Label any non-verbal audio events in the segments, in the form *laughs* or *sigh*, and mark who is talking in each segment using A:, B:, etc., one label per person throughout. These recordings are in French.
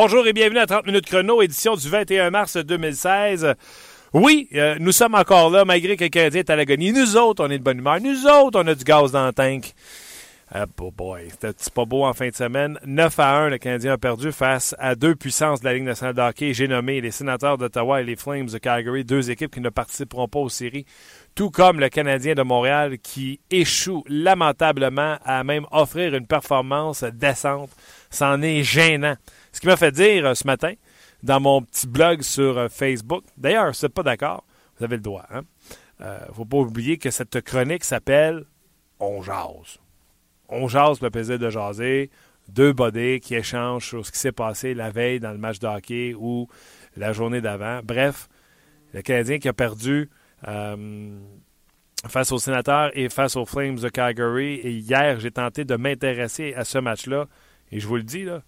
A: Bonjour et bienvenue à 30 minutes chrono, édition du 21 mars 2016. Oui, euh, nous sommes encore là, malgré que le Canadien est à l'agonie. Nous autres, on est de bonne humeur. Nous autres, on a du gaz dans le tank. Ah, oh boy, c'était pas beau en fin de semaine. 9 à 1, le Canadien a perdu face à deux puissances de la Ligue nationale de. J'ai nommé les Sénateurs d'Ottawa et les Flames de Calgary, deux équipes qui ne participeront pas aux séries, tout comme le Canadien de Montréal qui échoue lamentablement à même offrir une performance décente. C'en est gênant. Ce qui m'a fait dire euh, ce matin dans mon petit blog sur euh, Facebook, d'ailleurs, si vous n'êtes pas d'accord, vous avez le droit. Il hein? ne euh, faut pas oublier que cette chronique s'appelle On jase. On jase le plaisir de jaser. Deux bodés qui échangent sur ce qui s'est passé la veille dans le match de hockey ou la journée d'avant. Bref, le Canadien qui a perdu face aux sénateurs et face aux Flames de Calgary. Et hier, j'ai tenté de m'intéresser à ce match-là. Et je vous le dis, là,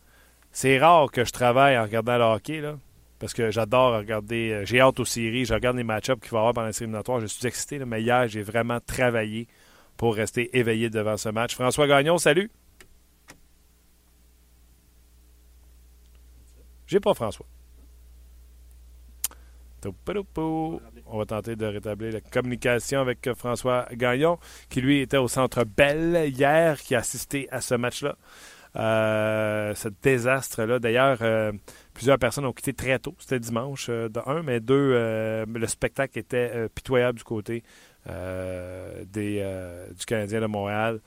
A: c'est rare que je travaille en regardant le hockey, parce que j'adore regarder. Euh, j'ai hâte aux séries, je regarde les match-ups qu'il va y avoir pendant les Je suis excité, mais hier, j'ai vraiment travaillé pour rester éveillé devant ce match. François Gagnon, salut. J'ai pas François. On va tenter de rétablir la communication avec François Gagnon, qui lui était au centre Bell hier, qui a assisté à ce match-là. Euh, ce désastre-là. D'ailleurs, euh, plusieurs personnes ont quitté très tôt. C'était dimanche, euh, de un, mais deux, le spectacle était pitoyable du côté des, du Canadien de Montréal.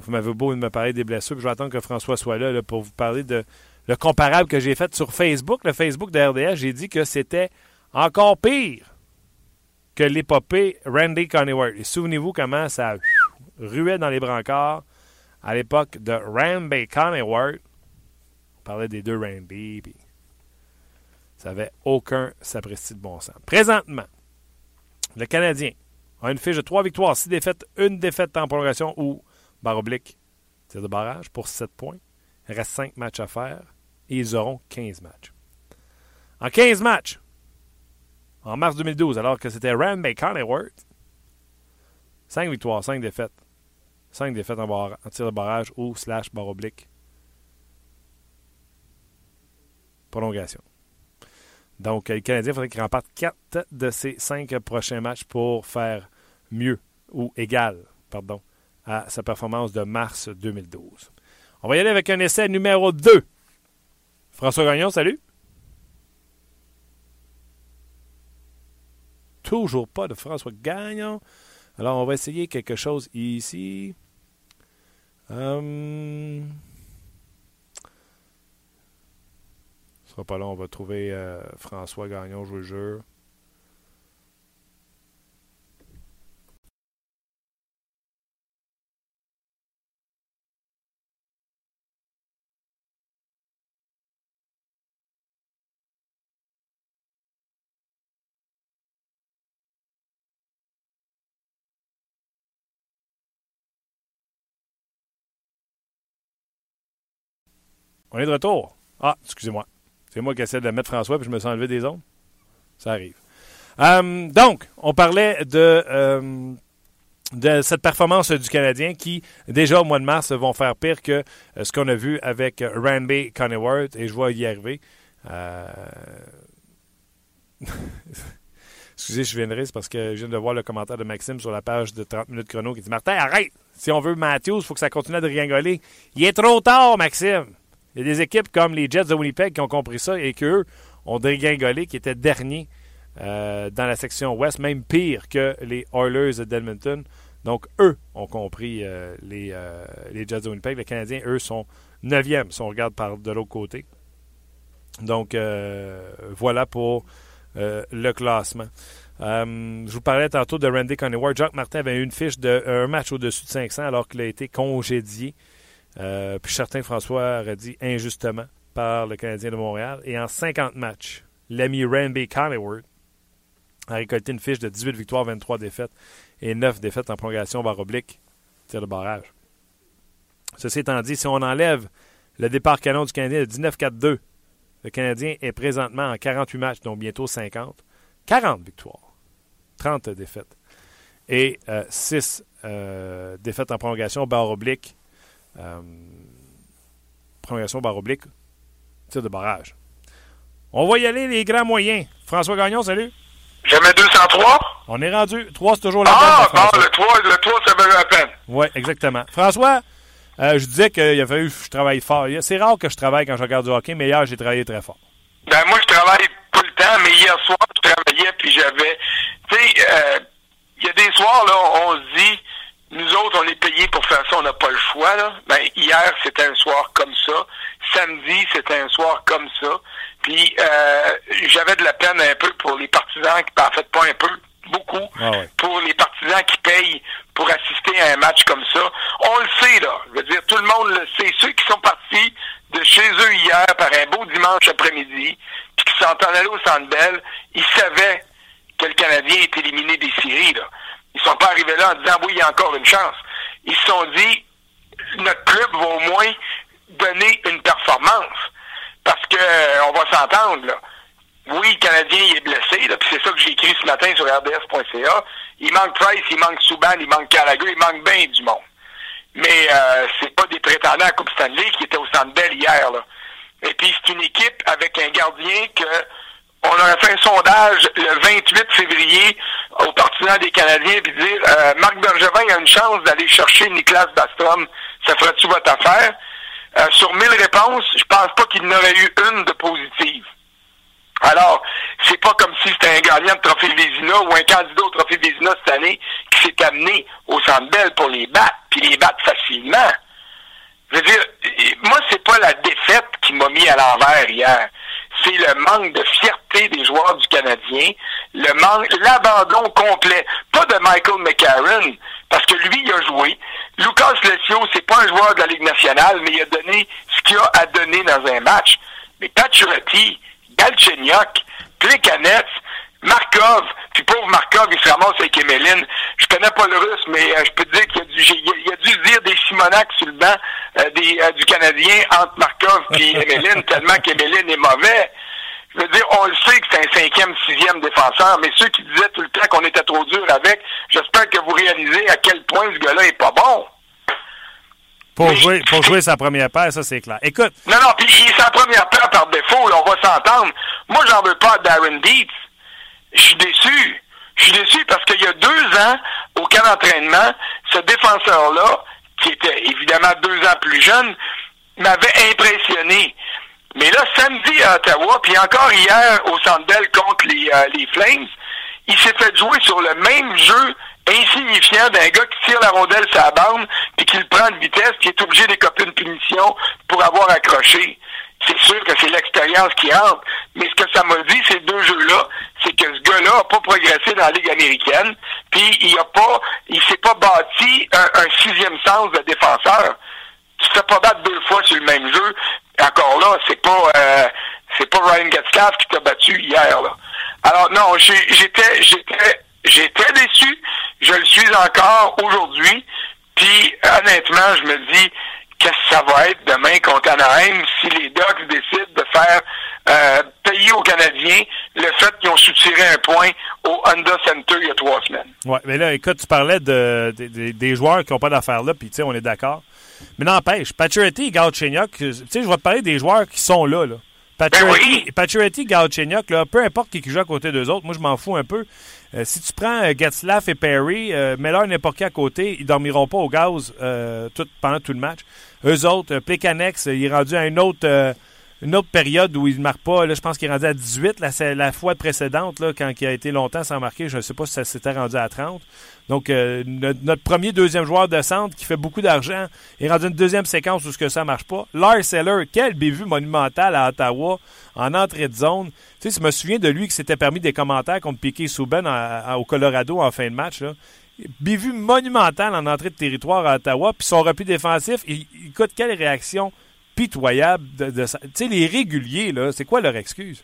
A: vous m'avez beau me parler des blessures, puis je vais attendre que François soit là, pour vous parler de le comparable que j'ai fait sur Facebook. Le Facebook de RDS, j'ai dit que c'était encore pire que l'épopée Randy Connyward. Et souvenez-vous comment ça ruait dans les brancards à l'époque de Randy Conneward, on parlait des deux Randy, puis ça n'avait aucun sapristi de bon sens. Présentement, le Canadien a une fiche de 3 victoires, 6 défaites, une défaite en prolongation ou barre oblique, tir de barrage pour 7 points. Il reste 5 matchs à faire et ils auront 15 matchs. En 15 matchs, en mars 2012, alors que c'était Randy Conneward, 5 victoires, 5 défaites. 5 défaites en, tir de barrage ou slash barre oblique. Prolongation. Donc, le Canadien, il faudrait qu'il remporte 4 de ses 5 prochains matchs pour faire mieux ou égal, pardon, à sa performance de mars 2012. On va y aller avec un essai numéro 2. François Gagnon, salut. Toujours pas de François Gagnon. Alors, on va essayer quelque chose ici. Euh... Ce sera pas long, on va trouver euh, François Gagnon, je vous jure. On est de retour. Ah, excusez-moi. C'est moi qui essaie de mettre François, puis je me sens enlevé des ondes. Ça arrive. Euh, donc, on parlait de, euh, de cette performance du Canadien qui, déjà au mois de mars, vont faire pire que euh, ce qu'on a vu avec Randy Conneworth, et je vois y arriver. *laughs* Excusez, je viendrai, c'est parce que je viens de voir le commentaire de Maxime sur la page de 30 minutes chrono qui dit Martin, arrête Si on veut Matthews, il faut que ça continue à rigoler. Il est trop tard, Maxime il y a des équipes comme les Jets de Winnipeg qui ont compris ça et qu'eux ont dégringolé, qui étaient derniers euh, dans la section ouest, même pire que les Oilers d'Edmonton. Donc, eux ont compris euh, les, euh, les, Jets de Winnipeg. Les Canadiens, eux, sont neuvièmes si on regarde par de l'autre côté. Donc, voilà pour le classement. je vous parlais tantôt de Randy Ward. Jacques Martin avait une fiche de un match au-dessus de 500 alors qu'il a été congédié euh, puis certain François aurait dit injustement par le Canadien de Montréal. Et en 50 matchs, l'ami Randy Collingwood a récolté une fiche de 18 victoires, 23 défaites et 9 défaites en prolongation barre oblique, tir de barrage. Ceci étant dit, si on enlève le départ canon du Canadien de 19-4-2, le Canadien est présentement en 48 matchs, donc bientôt 50. 40 victoires, 30 défaites et 6 euh, euh, défaites en prolongation barre oblique euh, prolongation barre oblique, tir de barrage. On va y aller, les grands moyens. François Gagnon, salut.
B: Jamais 203?
A: On est rendu. 3, c'est toujours la
B: Ah, bon, le 3, le 3, ça valait la peine.
A: Oui, exactement. François, euh, je disais qu'il a fallu que je travaille fort. C'est rare que je travaille quand je regarde du hockey, mais hier, j'ai travaillé très fort.
B: Ben, moi, je travaille tout le temps, mais hier soir, je travaillais, puis j'avais. Tu sais, euh, il y a des soirs, là, on se dit, nous autres, on est payés pour faire ça, on n'a pas le choix, là. Ben, hier, c'était un soir comme ça. Samedi, c'était un soir comme ça. Puis, euh, j'avais de la peine un peu pour les partisans, qui, en fait, pas un peu, beaucoup,
A: Ah ouais.
B: pour les partisans qui payent pour assister à un match comme ça. On le sait, là. Je veux dire, tout le monde le sait. Ceux qui sont partis de chez eux hier par un beau dimanche après-midi, puis qui sont en allés au Centre Bell, ils savaient que le Canadien est éliminé des séries, là. Ils sont pas arrivés là en disant, oui, il y a encore une chance. Ils se sont dit, notre club va au moins donner une performance. Parce que, euh, on va s'entendre, là. Oui, le Canadien il est blessé, là, puis c'est ça que j'ai écrit ce matin sur RDS.ca. Il manque Price, il manque Souban, il manque Gallagher, il manque bien du monde. Mais euh, c'est pas des prétendants à Coupe Stanley qui étaient au Centre Bell hier, là. Et puis c'est une équipe avec un gardien que on aurait fait un sondage le 28 février aux partisans des Canadiens puis dire euh, Marc Bergevin a une chance d'aller chercher Nicolas Bastrom, ça ferait-tu votre affaire? Euh, sur 1000 réponses, je pense pas qu'il n'aurait eu une de positive. Alors, c'est pas comme si c'était un gagnant de Trophée Vézina ou un candidat au Trophée Vézina cette année qui s'est amené au Centre Bell pour les battre, puis les battre facilement. Je veux dire, moi, c'est pas la défaite qui m'a mis à l'envers hier. C'est le manque de fierté des joueurs du Canadien, le manque, l'abandon complet. Pas de Michael McCarron, parce que lui, il a joué. Lucas Lessio, c'est pas un joueur de la Ligue nationale, mais il a donné ce qu'il a à donner dans un match. Mais Pacioretty, Galchenyuk, Plekanec, Markov, puis pauvre Markov, il se ramasse avec Emeline. Je connais pas le russe, mais euh, je peux te dire qu'il y a dû, il y a dû dire des Simonac sur le banc euh, des, euh, du Canadien entre Markov et *laughs* Emeline, tellement qu'Emeline est mauvais. Je veux dire, on le sait que c'est un cinquième, sixième défenseur, mais ceux qui disaient tout le temps qu'on était trop dur avec, j'espère que vous réalisez à quel point ce gars-là est pas bon.
A: Pour jouer, pour jouer sa première paire, ça c'est clair. Écoute.
B: Non, non, puis il est sa première paire par défaut, là, on va s'entendre. Moi, j'en veux pas à Darren Dietz. Je suis déçu. Je suis déçu parce qu'il y a deux ans, au camp d'entraînement, ce défenseur-là, qui était évidemment deux ans plus jeune, m'avait impressionné. Mais là, samedi à Ottawa, puis encore hier au Centre contre les, euh, les Flames, il s'est fait jouer sur le même jeu insignifiant d'un gars qui tire la rondelle la bande, puis qui le prend de vitesse, qui est obligé d'écoper une punition pour avoir accroché. C'est sûr que c'est l'expérience qui entre, mais ce que ça m'a dit, ces deux jeux-là, c'est que ce gars-là n'a pas progressé dans la Ligue américaine, puis il a pas, il s'est pas bâti un, sixième sens de défenseur. Tu te pas battre deux fois sur le même jeu. Encore là, c'est pas euh, c'est pas Ryan Getzlaff qui t'a battu hier là. Alors non, j'étais j'étais j'étais déçu. Je le suis encore aujourd'hui. Puis honnêtement, je me dis qu'est-ce que ça va être demain contre Anaheim si les Ducks décident de faire euh, payer aux Canadiens le fait qu'ils ont soutiré un point au Honda Center il y a trois semaines?
A: Oui, mais là, écoute, tu parlais de, de, de des joueurs qui n'ont pas d'affaires là, puis tu sais, on est d'accord. Mais n'empêche, Pacioretty et Galchenyuk, tu sais, je vais te parler des joueurs qui sont là, là. Pacioretty,
B: oui.
A: Pacioretty Galchenyuk, là, peu importe qui joue à côté d'eux autres, moi, je m'en fous un peu. Euh, si tu prends euh, et Perry, euh, mets-leur n'importe qui à côté, ils dormiront pas au gaz euh, tout, pendant tout le match. Eux autres, Plekanex, il est rendu à une autre, une autre période où il ne marque pas. Là, je pense qu'il est rendu à 18. La, la fois précédente, là, quand il a été longtemps sans marquer, je ne sais pas si ça s'était rendu à 30. Donc, euh, notre, premier, deuxième joueur de centre qui fait beaucoup d'argent est rendu une deuxième séquence où ce que ça marche pas. Lars Seller, quel bévue monumental à Ottawa en entrée de zone. Tu sais, je me souviens de lui qui s'était permis des commentaires contre Piqué Souben au Colorado en fin de match. Là. Bévue monumental en entrée de territoire à Ottawa. Puis son repli défensif, il, écoute, quelle réaction pitoyable de, tu sais, les réguliers, là, c'est quoi leur excuse?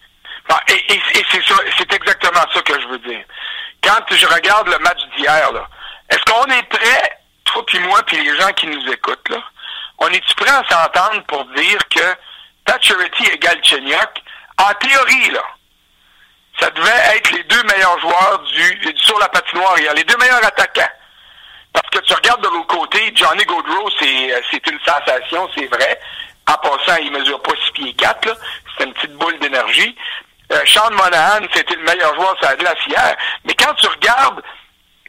B: Ah, et, c'est ça, c'est exactement ça que je veux dire. Quand je regarde le match d'hier, là, est-ce qu'on est prêt, toi puis moi, puis les gens qui nous écoutent, là, on est-tu prêt à s'entendre pour dire que Pacioretty et Galchenyuk, en théorie, là, ça devait être les deux meilleurs joueurs du, sur la patinoire hier, les deux meilleurs attaquants. Parce que tu regardes de l'autre côté, Johnny Gaudreau, c'est une sensation, c'est vrai. En passant, il mesure pas 6 pieds 4, là. C'est une petite boule d'énergie. Euh, Sean Monahan, c'était le meilleur joueur sur la glace hier. Mais quand tu regardes,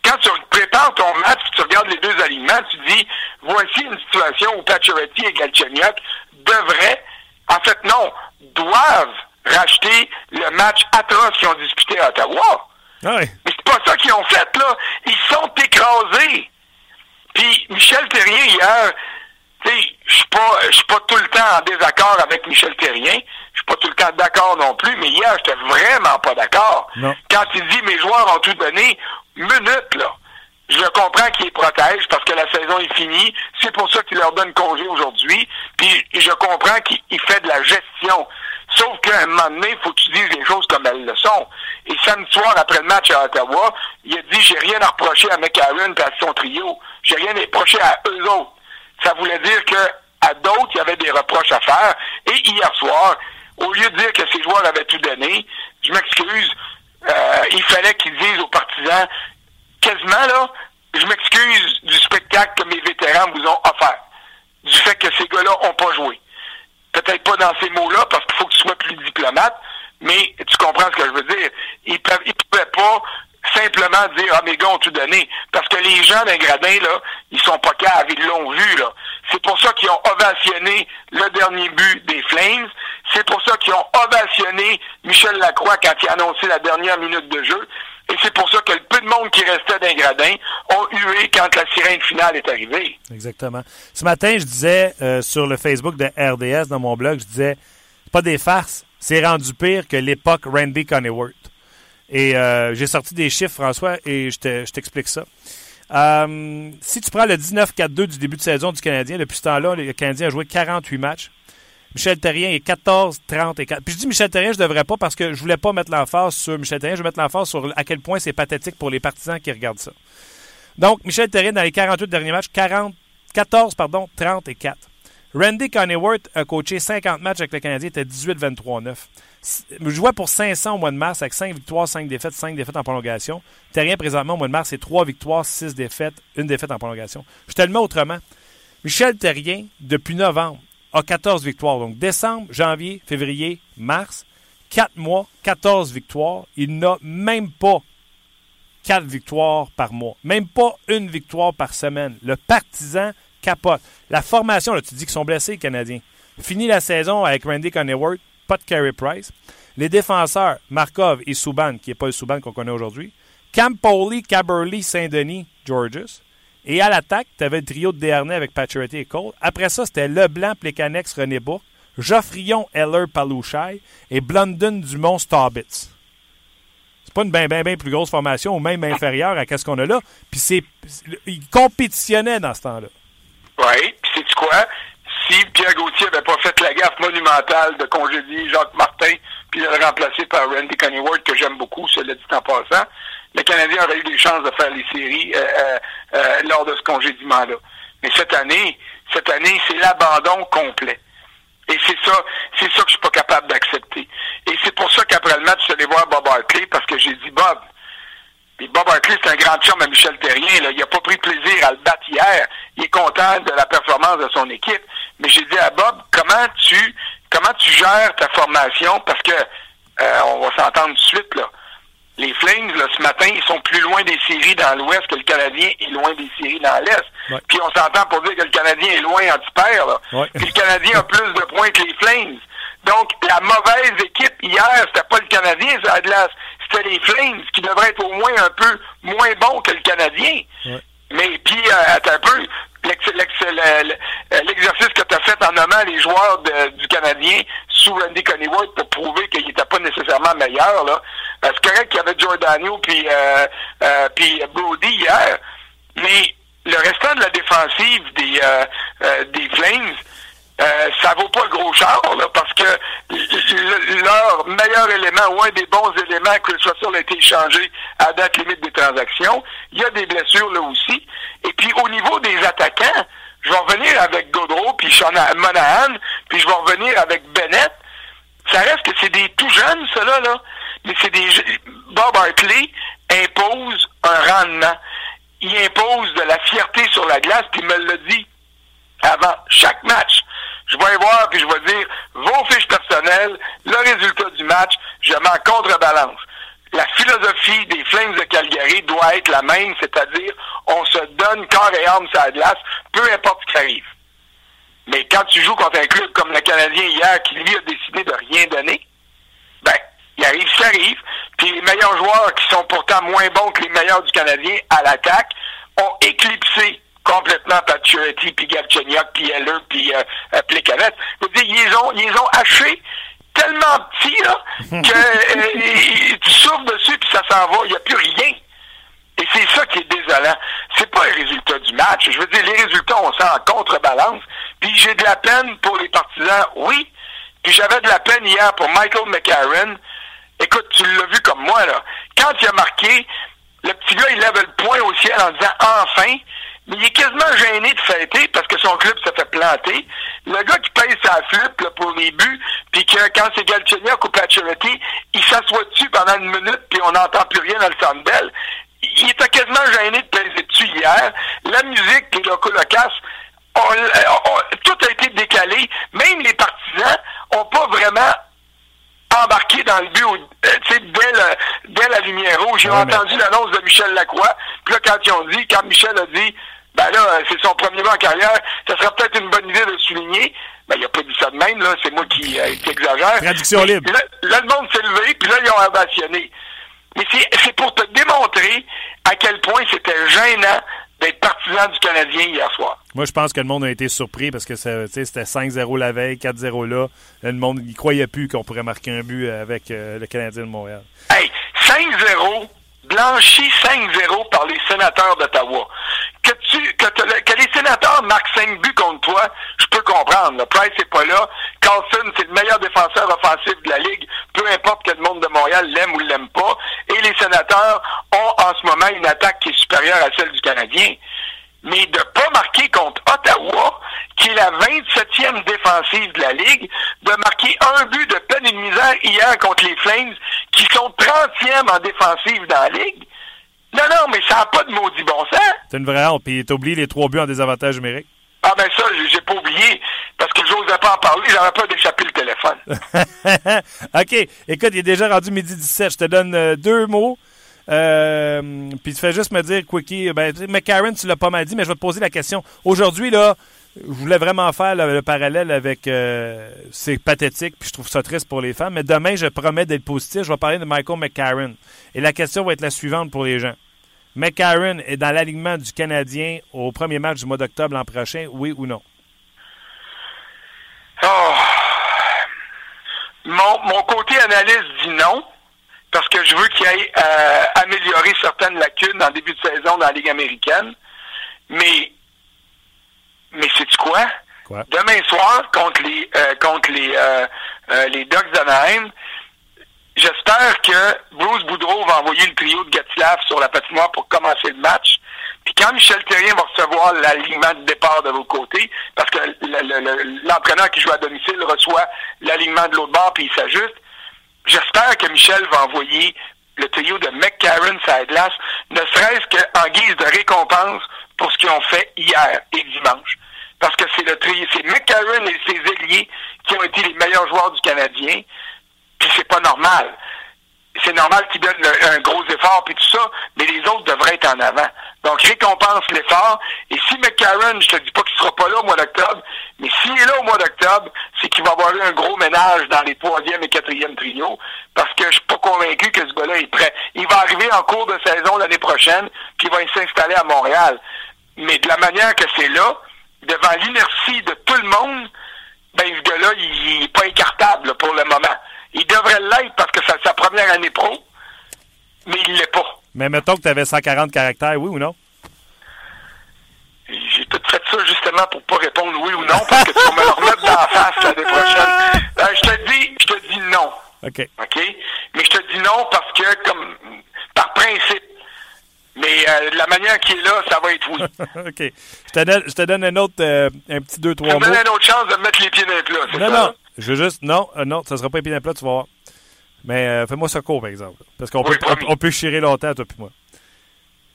B: quand tu prépares ton match, tu regardes les deux alignements, tu dis, voici une situation où Pacioretty et Galchenyuk devraient, en fait non, doivent racheter le match atroce qu'ils ont disputé à Ottawa.
A: Ah
B: Mais c'est pas ça qu'ils ont fait, là. Ils sont écrasés. Puis Michel Terrien, hier, je suis pas, je suis pas tout le temps en désaccord avec Michel Terrien. Je suis pas tout le temps d'accord non plus, mais hier, j'étais vraiment pas d'accord. Quand il dit mes joueurs ont tout donné, minute, là. Je comprends qu'il les protège parce que la saison est finie. C'est pour ça qu'il leur donne congé aujourd'hui. Puis je comprends qu'il il fait de la gestion. Sauf qu'à un moment donné, il faut que tu dises les choses comme elles le sont. Et samedi soir, après le match à Ottawa, il a dit j'ai rien à reprocher à McAllen et à son trio. J'ai rien à reprocher à eux autres. Ça voulait dire que à d'autres, il y avait des reproches à faire. Et hier soir, au lieu de dire que ces joueurs avaient tout donné, je m'excuse, euh, il fallait qu'ils disent aux partisans quasiment là, je m'excuse du spectacle que mes vétérans vous ont offert. Du fait que ces gars-là ont pas joué. Peut-être pas dans ces mots-là, parce qu'il faut que tu sois plus diplomate, mais tu comprends ce que je veux dire. Ils ils pouvaient pas simplement dire Ah mes gars tout donné. Parce que les gens d'un gradin, là, ils sont pas caves, ils l'ont vu, là. C'est pour ça qu'ils ont ovationné le dernier but des Flames. C'est pour ça qu'ils ont ovationné Michel Lacroix quand il a annoncé la dernière minute de jeu. Et c'est pour ça que le peu de monde qui restait d'un gradin ont hué quand la sirène finale est arrivée.
A: Exactement. Ce matin, je disais euh, sur le Facebook de RDS, dans mon blog, je disais pas des farces, c'est rendu pire que l'époque Randy Coneyworth. Et euh, j'ai sorti des chiffres, François, et je te- je t'explique ça. Euh, si tu prends le 19-4-2 du début de saison du Canadien, depuis ce temps-là, le Canadien a joué 48 matchs. Michel Terrien est 14, 30 et 4. Puis je dis Michel Terrien, je devrais pas parce que je voulais pas mettre l'emphase sur Michel Terrien, je veux mettre l'emphase sur à quel point c'est pathétique pour les partisans qui regardent ça. Donc, Michel Terrien, dans les 48 derniers matchs, 40, 14, pardon, 30 et 4. Randy Coneyworth a coaché 50 matchs avec le Canadien, était 18-23-9. Je jouais pour 500 au mois de mars avec 5 victoires, 5 défaites, 5 défaites en prolongation. Terrien, présentement, au mois de mars, c'est 3 victoires, 6 défaites, 1 défaite en prolongation. Je te le mets autrement. Michel Terrien, depuis novembre, a 14 victoires. Donc, décembre, janvier, février, mars, 4 mois, 14 victoires. Il n'a même pas 4 victoires par mois. Même pas une victoire par semaine. Le partisan capote. La formation, là, tu dis qu'ils sont blessés, les Canadiens. Fini la saison avec Randy Coneyworth, pas de Carey Price. Les défenseurs, Markov et Subban, qui n'est pas le Subban qu'on connaît aujourd'hui. Campoli, Caberly, Saint-Denis, Georges. Et à l'attaque, tu avais le trio de Dernay avec Pacioretty et Cole. Après ça, c'était Leblanc, Plekanex, René Bourque, Geoffrion, Heller, Palouchai et Blunden, Dumont, Staubitz. C'est pas une bien, bien, bien plus grosse formation ou même inférieure à ce qu'on a là. Puis c'est, ils compétitionnaient dans ce temps-là.
B: Oui, puis c'est quoi? Si Pierre Gauthier avait pas fait la gaffe monumentale de congédier Jacques Martin puis de le remplacer par Randy Coneyworth, que j'aime beaucoup, cela dit en passant, le Canadien aurait eu des chances de faire les séries euh, euh, euh, lors de ce congédiement-là. Mais cette année, cette année, c'est l'abandon complet. Et c'est ça, c'est ça que je suis pas capable d'accepter. Et c'est pour ça qu'après le match, je suis allé voir Bob Hartley parce que j'ai dit Bob. Puis Bob Hartley, c'est un grand chum à Michel Terrien. Là. Il n'a pas pris plaisir à le battre hier. Il est content de la performance de son équipe. Mais j'ai dit à Bob, comment tu comment tu gères ta formation? Parce que euh, on va s'entendre tout de suite, là. Les Flames, là, ce matin, ils sont plus loin des séries dans l'Ouest que le Canadien est loin des séries dans l'Est.
A: Ouais.
B: Puis on s'entend pour dire que le Canadien est loin en pair, là.
A: Ouais.
B: Puis le Canadien a plus de points que les Flames. Donc, la mauvaise équipe hier, c'était pas le Canadien, ça, Atlas. C'était les Flames qui devraient être au moins un peu moins bons que le Canadien.
A: Ouais.
B: Mais puis, euh, attends un peu, l'ex- l'ex- le- le- l'exercice que tu as fait en nommant les joueurs de- du Canadien sous Randy Coneyworth pour prouver qu'il n'était pas nécessairement meilleur, là. Euh, c'est correct qu'il y avait Giordano puis euh, euh, puis Brody hier, mais le restant de la défensive des euh, euh, des Flames, euh, ça vaut pas le gros char, là, parce que le- leur meilleur élément ou un des bons éléments, que ce soit a été échangé à date limite des transactions, il y a des blessures là aussi. Et puis au niveau des attaquants, je vais revenir avec Godreau, puis Monahan, puis je vais revenir avec Bennett. Ça reste que c'est des tout jeunes, ceux-là, là. Mais c'est des Bob Hartley impose un rendement. Il impose de la fierté sur la glace, puis il me l'a dit avant chaque match. Je vais voir puis je vais dire vos fiches personnelles, le résultat du match, je m'en contrebalance. La philosophie des Flames de Calgary doit être la même, c'est-à-dire on se donne corps et âme sur la glace, peu importe ce qui arrive. Mais quand tu joues contre un club comme le Canadien hier, qui lui a décidé de rien donner, ben, il arrive ça arrive. Puis les meilleurs joueurs qui sont pourtant moins bons que les meilleurs du Canadien à l'attaque ont éclipsé complètement Pacioretty, puis Galchenyuk, puis Heller, puis euh, euh Plekanec. Je veux dire, ils ont, ils ont haché tellement petit là, *laughs* que euh, tu souffles dessus puis ça s'en va. Il n'y a plus rien. Et c'est ça qui est désolant. C'est pas les résultats du match. Je veux dire, les résultats, on sent en contrebalance. Puis j'ai de la peine pour les partisans, oui. Puis j'avais de la peine hier pour Michael McCarron. Écoute, tu l'as vu comme moi, là. Quand il a marqué, le petit gars, il lève le poing au ciel en disant enfin. Mais il est quasiment gêné de fêter parce que son club s'est fait planter. Le gars qui paye sa flip là, pour les buts, puis que quand c'est Galchenyuk ou Pacioretty, il s'assoit dessus pendant une minute, puis on n'entend plus rien dans le Sandbell. Il était quasiment gêné de peser dessus hier. La musique, les locaux locas, tout a été décalé. Même les partisans ont pas vraiment embarqué dans le but euh, dès, le, dès la lumière rouge. J'ai entendu l'annonce de Michel Lacroix. Puis là, quand ils ont dit, quand Michel a dit ben là, c'est son premier mois en carrière, ça serait peut-être une bonne idée de le souligner. Ben, il a pas dit ça de même, là, c'est moi qui, euh, exagère.
A: Traduction libre.
B: Là, là, le monde s'est levé, puis là, ils ont ovationné. Mais c'est pour te démontrer à quel point c'était gênant d'être partisan du Canadien hier soir.
A: Moi, je pense que le monde a été surpris parce que c'était 5-0 la veille, 4-0 là. Le monde n'y croyait plus qu'on pourrait marquer un but avec euh, le Canadien de Montréal.
B: Hey, 5-0, blanchi 5-0 par les sénateurs d'Ottawa. Que, tu, que, les sénateurs marquent 5 buts contre toi, je peux comprendre. Le Price n'est pas là. Carlson, c'est le meilleur défenseur offensif de la Ligue, peu importe que le monde de Montréal l'aime ou l'aime pas. Et les sénateurs ont en ce moment une attaque qui est supérieure à celle du Canadien mais de pas marquer contre Ottawa, qui est la 27e défensive de la Ligue, de marquer un but de peine et de misère hier contre les Flames, qui sont 30e en défensive dans la Ligue. Non, non, mais ça n'a pas de maudit bon sens.
A: C'est une vraie honte. Puis oublié les trois buts en désavantage numérique.
B: Ah ben ça, j'ai pas oublié, parce que j'osais pas en parler, j'avais pas d'échapper le téléphone. *laughs*
A: OK. Écoute, il est déjà rendu midi 17. Je te donne euh, deux mots euh, puis tu fais juste me dire, Quickie, ben, McCarron, tu l'as pas mal dit, mais je vais te poser la question. Aujourd'hui, là, je voulais vraiment faire le, parallèle avec. Euh, c'est pathétique, puis je trouve ça triste pour les femmes. Mais demain, je promets d'être positif. Je vais parler de Michael McCarron. Et la question va être la suivante pour les gens. McCarron est dans l'alignement du Canadien au premier match du mois d'octobre l'an prochain, oui ou non?
B: Oh. Mon, mon côté analyste dit non parce que je veux qu'il aille euh, améliorer certaines lacunes en début de saison dans la Ligue américaine. Mais, mais c'est quoi? quoi? Demain soir, contre les, euh, contre les, euh, euh, les Ducks d'Anaheim, j'espère que Bruce Boudreau va envoyer le trio de Gatslav sur la patinoire pour commencer le match. Puis quand Michel Terrien va recevoir l'alignement de départ de l'autre côté, parce que l'entraîneur qui joue à domicile reçoit l'alignement de l'autre bord puis il s'ajuste, J'espère que Michel va envoyer le trio de McCarron glace, ne serait-ce qu'en guise de récompense pour ce qu'ils ont fait hier et dimanche. Parce que c'est le trio, c'est McCarron et ses ailiers qui ont été les meilleurs joueurs du Canadien, puis c'est pas normal c'est normal qu'ils donnent un gros effort puis tout ça, mais les autres devraient être en avant. Donc, récompense l'effort. Et si McCarron, je te dis pas qu'il sera pas là au mois d'octobre, mais s'il est là au mois d'octobre, c'est qu'il va avoir eu un gros ménage dans les troisième et quatrième trios, parce que je suis pas convaincu que ce gars-là est prêt. Il va arriver en cours de saison l'année prochaine, puis il va s'installer à Montréal. Mais de la manière que c'est là, devant l'inertie de tout le monde, ben ce gars-là, il, est pas incartable pour le moment. Il devrait l'être parce que c'est sa première année pro, mais il l'est pas.
A: Mais mettons que tu avais 140 caractères, oui ou non?
B: J'ai tout fait ça justement pour pas répondre oui ou non, parce que tu vas me le remettre dans la face l'année prochaine. Euh, je te dis, je te dis non.
A: OK.
B: OK? Mais je te dis non parce que, comme, par principe. Mais euh, la manière qui est là, ça va être oui. *laughs*
A: OK. Je te donne, je te donne un autre, euh, un petit deux, trois mots.
B: Je te donne une autre chance de mettre les pieds dans les plats,
A: ça? Non, non. Je veux juste. Non, euh, non, ça sera pas épinard plat, tu vas voir. Mais euh, fais-moi ça court, par exemple. Parce qu'on peut, on, peut chirer longtemps, toi et moi.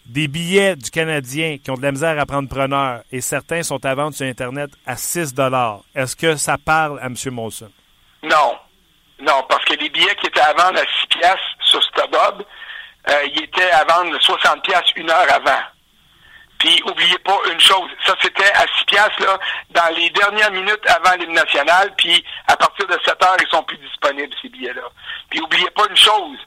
A: des billets du Canadien qui ont de la misère à prendre preneur et certains sont à vendre sur Internet à 6 Est-ce que ça parle à M. Molson?
B: Non. Non, parce que les billets qui étaient à vendre à 6 piastres sur StubHub, euh, ils étaient à vendre 60 piastres une heure avant. Puis, oubliez pas une chose, ça c'était à 6 piastres, là, dans les dernières minutes avant l'hymne national, puis à partir de 7 heures, ils sont plus disponibles, ces billets-là. Puis, oubliez pas une chose,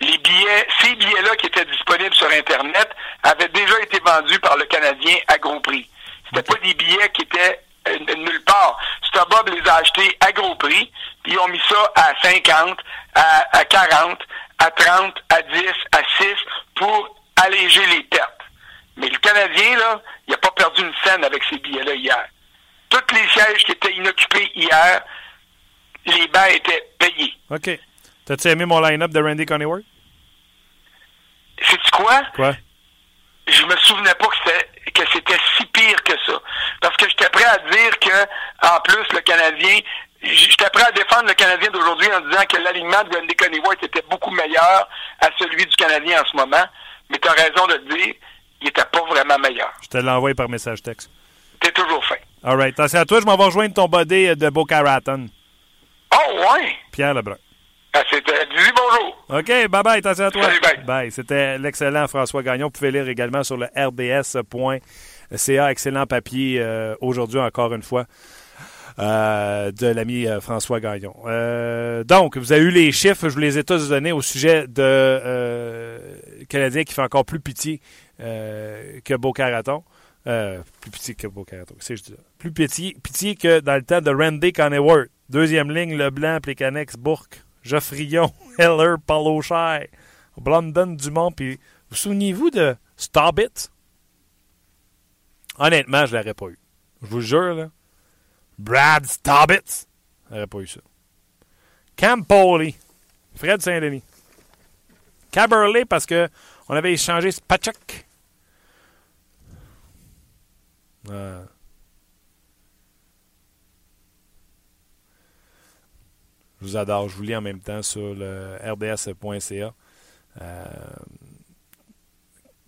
B: les billets, ces billets-là qui étaient disponibles sur Internet avaient déjà été vendus par le Canadien à gros prix. C'était pas des billets qui étaient euh, nulle part. StubHub les a achetés à gros prix, puis ils ont mis ça à 50, à, à 40, à 30, à 10, à 6 pour alléger les pertes. Mais le Canadien, là, il n'a pas perdu une scène avec ces billets-là hier. Tous les sièges qui étaient inoccupés hier, les bancs étaient payés.
A: OK. T'as-tu aimé mon line-up de Randy Coneyworth?
B: C'est-tu quoi?
A: Quoi?
B: Je me souvenais pas que c'était que c'était si pire que ça. Parce que j'étais prêt à dire que, en plus, le Canadien, j'étais prêt à défendre le Canadien d'aujourd'hui en disant que l'alignement de Randy Coneyworth était beaucoup meilleur à celui du Canadien en ce moment. Mais tu as raison de le dire, il n'était pas vraiment meilleur.
A: Je te l'envoie par message texte.
B: T'es toujours fait.
A: All right. C'est à toi, je m'en vais rejoindre ton body de Boca Raton.
B: Oh, ouais!
A: Pierre Lebrun.
B: Ah, c'était. Dis bonjour.
A: OK, bye bye, attention à toi.
B: Salut, bye.
A: Bye. C'était l'excellent François Gagnon. Vous pouvez lire également sur le rds.ca. Excellent papier euh, aujourd'hui, encore une fois. Euh, de l'ami euh, François Gagnon. Euh, donc, vous avez eu les chiffres, je vous les ai tous donnés au sujet de Canadien qui fait encore plus pitié que Boca Raton. Euh, plus pitié que Boca Raton, qu'est-ce que je? Plus pitié, pitié que dans le temps de Randy Coneyworth. Deuxième ligne, Leblanc, Plécanex, Bourque, Geoffrion, *laughs* Heller, Paulo Shai, Blondon, Dumont, puis vous souvenez-vous de Starbit? Honnêtement, je l'aurais pas eu. Je vous jure, là. Brad Staubitz. J'aurais pas eu ça. Cam Pauli. Fred Saint-Denis. Caberlet parce que on avait échangé Spachak. Euh. Je vous adore. Je vous lis en même temps sur le rds.ca. Euh,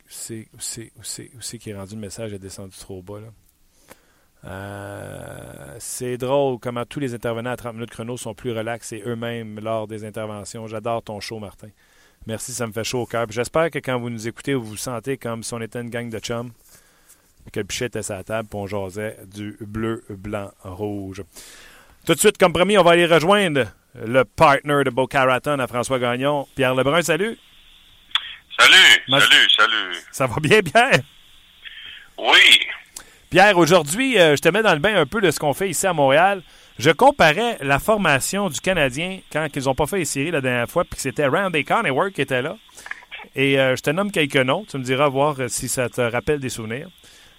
A: c'est c'est qui est rendu le message est descendu trop bas là. Euh, c'est drôle comment tous les intervenants à 30 minutes chrono sont plus relaxés eux-mêmes lors des interventions. J'adore ton show, Martin. Merci, ça me fait chaud au cœur. J'espère que quand vous nous écoutez, vous vous sentez comme si on était une gang de chums, que le pichet était à la table, puis on jasait du bleu, blanc, rouge. Tout de suite, comme promis, on va aller rejoindre le partner de Boca Raton à François Gagnon. Pierre Lebrun, salut.
C: Salut,
A: Ma-
C: salut, salut.
A: Ça va bien, Pierre?
C: Oui,
A: Pierre, aujourd'hui, euh, je te mets dans le bain un peu de ce qu'on fait ici à Montréal. Je comparais la formation du Canadien quand ils n'ont pas fait les séries la dernière fois, puis que c'était Randy Coneyworth qui était là. Et euh, je te nomme quelques noms. Tu me diras voir euh, si ça te rappelle des souvenirs.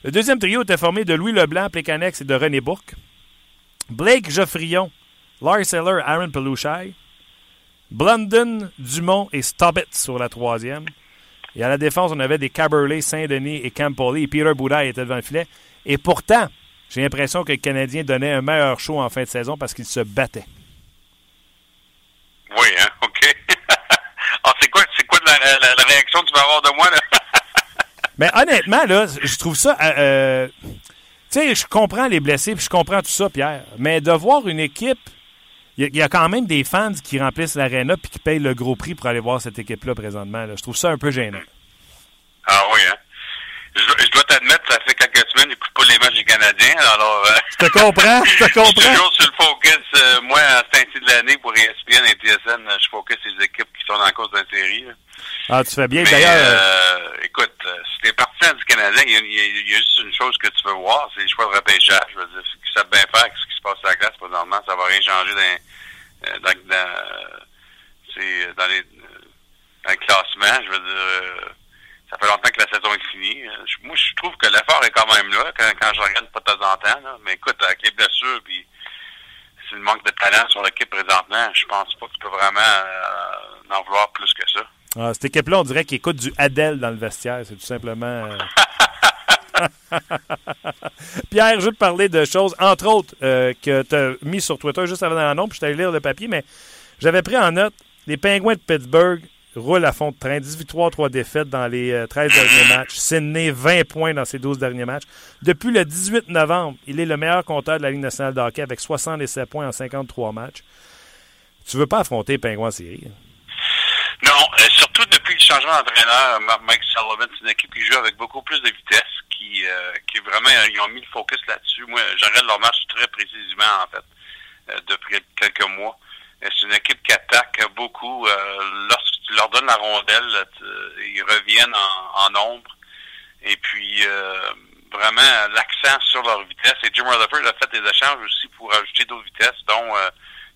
A: Le deuxième trio était formé de Louis Leblanc, Plécanex et de René Bourque. Blake Geoffrion, Lars Eller, Aaron Pelushai. Blunden, Dumont et Stobbit sur la troisième. Et à la défense, on avait des Caberlet, Saint-Denis et Campoli. Et Peter Boudaille était devant le filet. Et pourtant, j'ai l'impression que le Canadien donnait un meilleur show en fin de saison parce qu'il se battait.
C: oui, hein, *laughs* OK. ah, c'est quoi, c'est quoi de la, la- la réaction que tu vas avoir de moi, là? *laughs*
A: Mais honnêtement, là, je trouve ça. euh, euh, tu sais, je comprends les blessés, puis je comprends tout ça, Pierre. Mais de voir une équipe. Il y a- il y, a quand même des fans qui remplissent l'aréna puis qui payent le gros prix pour aller voir cette équipe-là présentement. là. Je trouve ça un peu gênant.
C: ah oui, hein? Je, dois- je dois t'admettre, ça fait quelques semaines, j'écoute pas les matchs du Canadien, alors... euh,
A: Je te comprends, je te *laughs*
C: Je suis
A: comprends.
C: toujours sur le focus. euh, moi, à ce temps-ci de l'année, pour ESPN et TSN, euh, je focus les équipes qui sont la course de série. là.
A: Ah, tu fais bien. D'ailleurs, euh,
C: écoute, euh, si t'es partisan du Canadien, il y, a, y y juste une chose que tu veux voir, c'est les choix de repêchage. Je veux dire, ce qu'ils savent bien faire avec ce qui se passe sur la glace présentement, ça va rien changer dans, euh, dans, dans, les, dans le classement. Je veux dire, euh, ça fait longtemps que la saison est finie. Moi, je trouve que l'effort est quand même là, quand, je regarde pas de temps en temps. Mais écoute, avec les blessures, puis c'est le manque de talent sur l'équipe présentement, je pense pas que tu peux vraiment euh, en vouloir plus que ça.
A: ah, cette équipe-là, on dirait qu'il écoute du Adèle dans le vestiaire. C'est tout simplement. euh, *laughs* Pierre, je veux te parler de choses, entre autres, euh, que tu as mis sur Twitter juste avant l'annonce, puis je t'allais lire le papier, mais j'avais pris en note les Pingouins de Pittsburgh roule à fond de train. 18 victoires, 3 défaites dans les 13 derniers *coughs* matchs. Sydney, 20 points dans ses 12 derniers matchs. Depuis le 18 novembre, il est le meilleur compteur de la Ligue nationale de hockey avec 67 points en 53 matchs. Tu veux pas affronter Pingouin série?
C: Non, surtout depuis le changement d'entraîneur, Mike Sullivan, c'est une équipe qui joue avec beaucoup plus de vitesse, qui, qui vraiment, ils ont mis le focus là-dessus. Moi, j'arrête leur match très précisément, en fait, depuis quelques mois. C'est une équipe qui attaque beaucoup. lorsque tu leur donnes la rondelle, ils reviennent en, en nombre. Et puis, vraiment, l'accent sur leur vitesse. Et Jim Rutherford a fait des échanges aussi pour ajouter d'autres vitesses, dont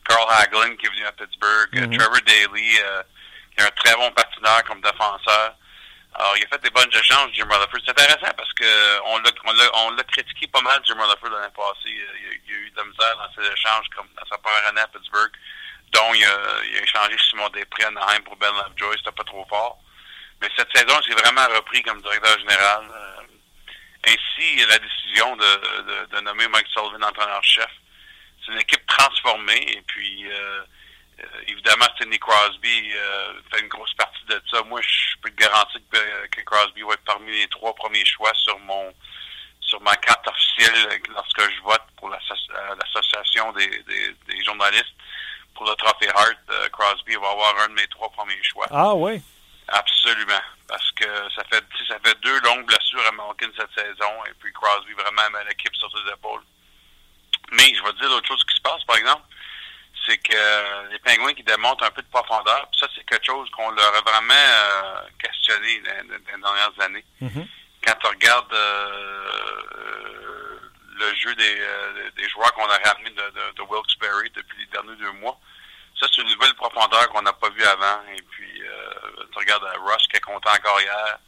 C: Carl Hagelin qui est venu à Pittsburgh, mm-hmm. Trevor Daly, qui est un très bon patineur comme défenseur. Alors, il a fait des bonnes échanges, Jim Rutherford. C'est intéressant parce que on l'a, on l'a, critiqué pas mal, Jim Rutherford, l'année passée. Il, a, il a eu de la misère dans ses échanges, comme dans sa première année à Pittsburgh, dont il a, il a échangé Simon Després à Anaheim pour Ben Lovejoy. C'était pas trop fort. Mais cette saison, s'est vraiment repris comme directeur général. ainsi, la décision de, de, de nommer Mike Sullivan entraîneur-chef. C'est une équipe transformée et puis... Euh, euh, évidemment, Sidney Crosby euh, fait une grosse partie de ça. Moi, je peux te garantir que, que, Crosby va être parmi les trois premiers choix sur mon sur ma carte officielle lorsque je vote pour l'association des, des, des, journalistes pour le trophée Hart. Euh, Crosby va avoir un de mes trois premiers choix.
A: Ah oui.
C: Absolument. Parce que ça fait ça fait deux longues blessures à Malkin cette saison et puis Crosby vraiment met l'équipe sur ses épaules. Mais je vais te dire d'autres choses qui se passent, par exemple c'est que les pingouins qui démontrent un peu de profondeur, ça, c'est quelque chose qu'on leur a vraiment euh, questionné dans, les dernières années.
A: Mm-hmm.
C: Quand tu regardes euh, le jeu des, euh, des joueurs qu'on a ramenés de, de, Wilkes-Barre depuis les derniers deux mois, ça, c'est une nouvelle profondeur qu'on n'a pas vue avant. Et puis, tu regardes Rush qui est content encore hier.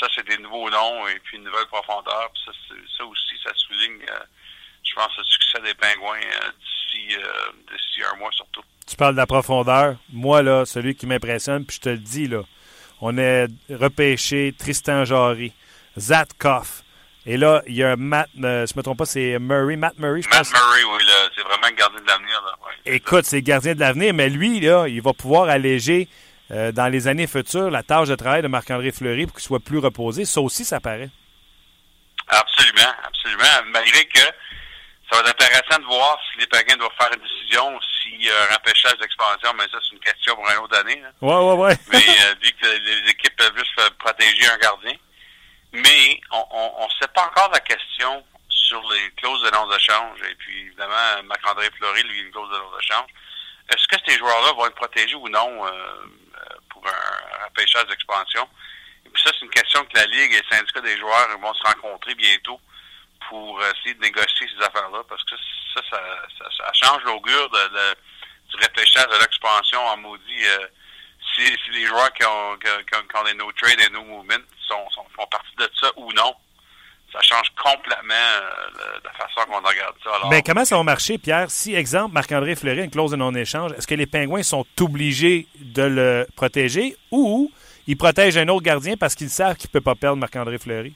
C: ça, c'est des nouveaux noms et puis une nouvelle profondeur. ça, aussi, ça souligne je pense, le succès des Pingouins euh, euh, d'ici un mois surtout.
A: Tu parles de la profondeur. Moi, là, celui qui m'impressionne, puis je te le dis, là, on a repêché Tristan Jarry, Zatkoff. Et là, il y a Matt, euh, je ne me trompe pas, c'est Murray, Matt Murray, je
C: Matt Murray, oui, c'est vraiment le gardien de l'avenir.
A: Écoute, c'est le gardien de l'avenir, mais lui, là, il va pouvoir alléger dans les années futures la tâche de travail de Marc-André Fleury pour qu'il soit plus reposé. Ça aussi, ça paraît.
C: Absolument, absolument. Malgré que ça va être intéressant de voir si les Penguins doivent faire une décision, s'il y a un empêchage d'expansion, mais ça, c'est une question pour une autre année.
A: Ouais, ouais, ouais.
C: mais *laughs* euh, vu que les équipes peuvent juste protéger un gardien. Mais on ne sait pas encore la question sur les clauses de non-échange. Et puis, évidemment, Marc-André Fleury, lui, une clause de non-échange. Est-ce que ces joueurs-là vont être protégés ou non euh, euh pour un empêchage d'expansion? Et puis ça, c'est une question que la Ligue et le syndicat des joueurs vont se rencontrer bientôt pour essayer de négocier ces affaires-là, parce que ça, ça, ça, ça change l'augure de, de, du repêchage de l'expansion en maudit. Euh, si, si, les joueurs qui ont, qui, qui ont des no-trade et no-movement sont, sont, font partie de ça ou non, ça change complètement euh, la façon qu'on regarde ça. Alors,
A: Mais comment ça va marcher, Pierre? Si, exemple, Marc-André Fleury a une clause de non-échange, est-ce que les Pingouins sont obligés de le protéger ou ils protègent un autre gardien parce qu'ils savent qu'ils ne peuvent pas perdre Marc-André Fleury?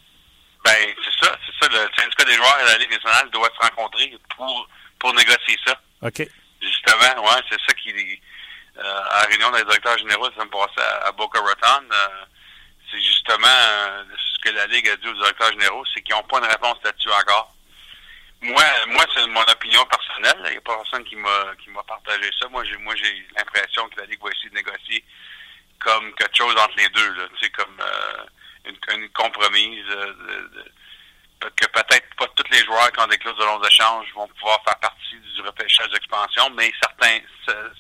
C: Ben, c'est ça, c'est ça. Le syndicat des joueurs et la Ligue nationale doivent se rencontrer pour, pour négocier ça.
A: OK.
C: Justement, ouais, c'est ça qui, euh, à la réunion des directeurs généraux, ça me passait à, à Boca Raton. Euh, c'est justement euh, ce que la Ligue a dit aux directeurs généraux, c'est qu'ils n'ont pas une réponse là-dessus encore. Moi, moi, c'est mon opinion personnelle. Il n'y a pas personne qui m'a qui m'a partagé ça. Moi, j'ai moi j'ai l'impression que la Ligue va essayer de négocier comme quelque chose entre les deux. Tu sais, comme euh, une, compromise. Euh, que peut-être pas tous les joueurs qui ont des clauses de long échange vont pouvoir faire partie du repêchage d'expansion, mais certains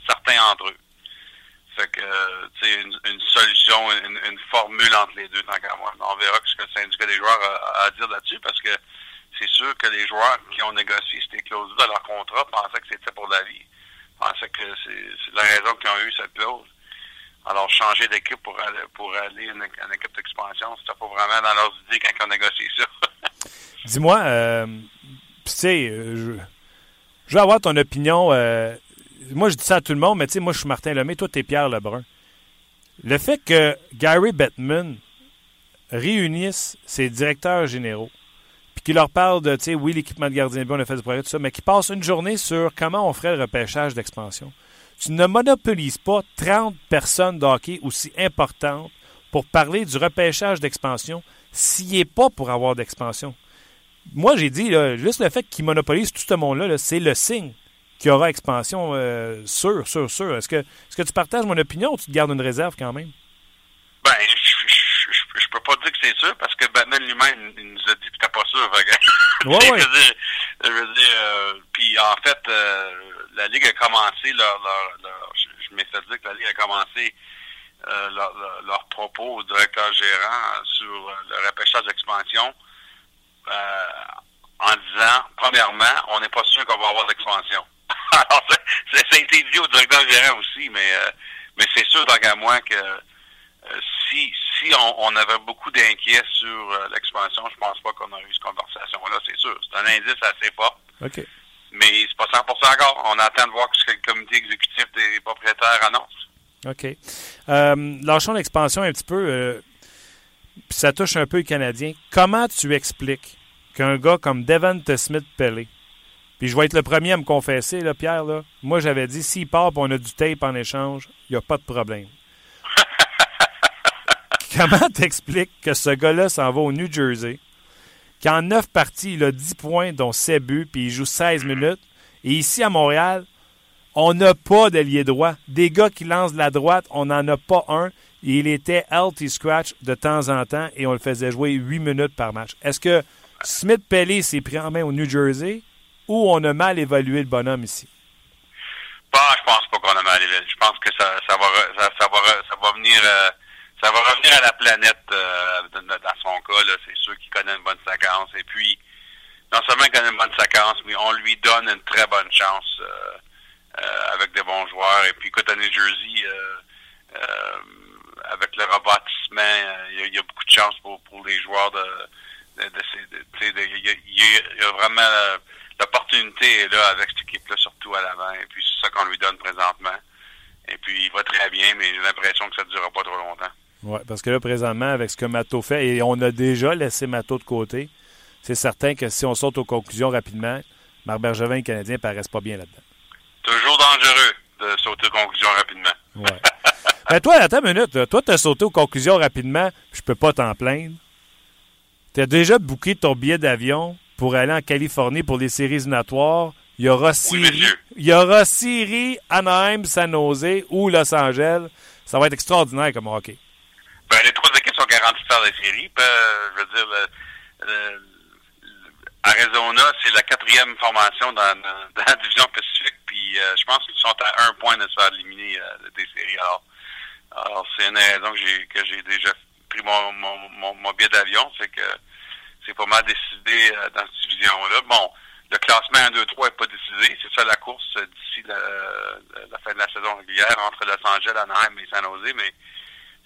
C: certains entre eux. Fait que c'est une, une, solution, une, formule entre les deux tant qu'à moi. On verra ce que le syndicat des joueurs a, à dire là-dessus parce que c'est sûr que les joueurs qui ont négocié ces clauses dans leur contrat pensaient que c'était pour la vie. Pensaient que c'est la raison qu'ils ont eu cette clause. Alors, changer d'équipe pour aller, pour aller une, équipe d'expansion, c'était pas vraiment dans leurs idées quand ils ont négocié ça. *laughs*
A: Dis-moi, euh, tu sais, euh, je, je, veux avoir ton opinion. Euh, moi, je dis ça à tout le monde, mais tu sais, moi, je suis Martin Lemay, toi, tu es Pierre Lebrun. Le fait que Gary Bettman réunisse ses directeurs généraux, puis qu'il leur parle de, tu sais, oui, l'équipement de gardien de but, on a fait du progrès, tout ça, mais qu'il passe une journée sur comment on ferait le repêchage d'expansion. tu ne monopolises pas 30 personnes de hockey aussi importantes pour parler du repêchage d'expansion s'il n'est pas pour avoir d'expansion. Moi, j'ai dit, juste le fait qu'il monopolise tout ce monde-là, c'est le signe qu'il y aura expansion euh, sûr, sûr, sûr. Est-ce que, est que tu partages mon opinion ou tu te gardes une réserve quand même?
C: Ben, je, je, peux pas dire que c'est sûr parce que Batman lui-même il nous a dit que t'es pas sûr.
A: Oui. *laughs*
C: je veux dire, euh, puis en fait, euh, la Ligue a commencé leur, leur, je, m'ai fait dire que la Ligue a commencé euh, leur, leur, propos au directeur gérant sur le repêchage d'expansion en disant, premièrement, on n'est pas sûr qu'on va avoir d'expansion. *laughs* Alors, ça, a été dit au directeur gérant aussi, mais, mais c'est sûr, tant qu'à moi, que si, si on, on, avait beaucoup d'inquiets sur l'expansion, je pense pas qu'on aurait eu cette conversation-là, c'est sûr. C'est un indice assez fort.
A: OK.
C: Mais c'est pas 100% encore. On attend de voir ce que le comité exécutif des propriétaires annonce.
A: OK. Euh, lâchons l'expansion un petit peu. Euh, ça touche un peu les Canadiens. Comment tu expliques qu'un gars comme Devon Smith Pelé, puis je vais être le premier à me confesser, là, Pierre, là, moi j'avais dit s'il part et on a du tape en échange, il n'y a pas de problème. *laughs* Comment t'expliques que ce gars-là s'en va au New Jersey, qu'en neuf parties, il a 10 points, dont 7 buts, puis il joue 16 minutes. Et ici, à Montréal, on n'a pas d'ailier droit. Des gars qui lancent de la droite, on n'en a pas un. Il était healthy scratch de temps en temps et on le faisait jouer 8 minutes par match. Est-ce que Smith Pelly s'est pris en main au New Jersey? Ou on a mal évalué le bonhomme ici?
C: Bah, je pense pas qu'on a mal évalué. Je pense que ça, ça, va, ça, va, ça va venir. Euh, ça va revenir à la planète euh, dans son cas. C'est sûr qu'il connaît une bonne séquence. Et puis, non seulement il connaît une bonne séquence, mais on lui donne une très bonne chance euh, euh, avec des bons joueurs. Et puis, écoute, à New Jersey, avec le rebâtissement, il y, a beaucoup de chance pour, pour les joueurs de, il y a vraiment l'opportunité est là avec cette équipe-là, surtout à l'avant. Et puis, c'est ça qu'on lui donne présentement. Et puis, il va très bien, mais j'ai l'impression que ça ne durera pas trop longtemps.
A: Oui, parce que là, présentement, avec ce que Mato fait, et on a déjà laissé Mato de côté, c'est certain que si on saute aux conclusions rapidement, Marc Bergevin et les Canadiens ne paraissent pas bien là-dedans.
C: Toujours dangereux de sauter aux conclusions rapidement.
A: Oui. *laughs* ben toi, attends une minute. Toi, tu as sauté aux conclusions rapidement, je peux pas t'en plaindre. Tu as déjà booké ton billet d'avion pour aller en Californie pour les séries éliminatoires. Il y aura Syrie, il y aura Syrie, Anaheim, San Jose ou Los Angeles. Ça va être extraordinaire comme hockey.
C: Ben, les trois équipes sont garanties de faire des séries. Ben, je veux dire, le, Arizona, c'est la quatrième formation dans, dans, la division Pacifique, puis euh, je pense qu'ils sont à un point de se faire éliminer euh, des séries. Alors, alors c'est une raison que j'ai que j'ai déjà pris mon, mon, mon, billet d'avion, c'est que c'est pas mal décidé euh, dans cette division-là. Bon, le classement 1-2-3 n'est pas décidé. C'est ça la course d'ici la, la, fin de la saison régulière entre Los Angeles, Anaheim et San Jose, mais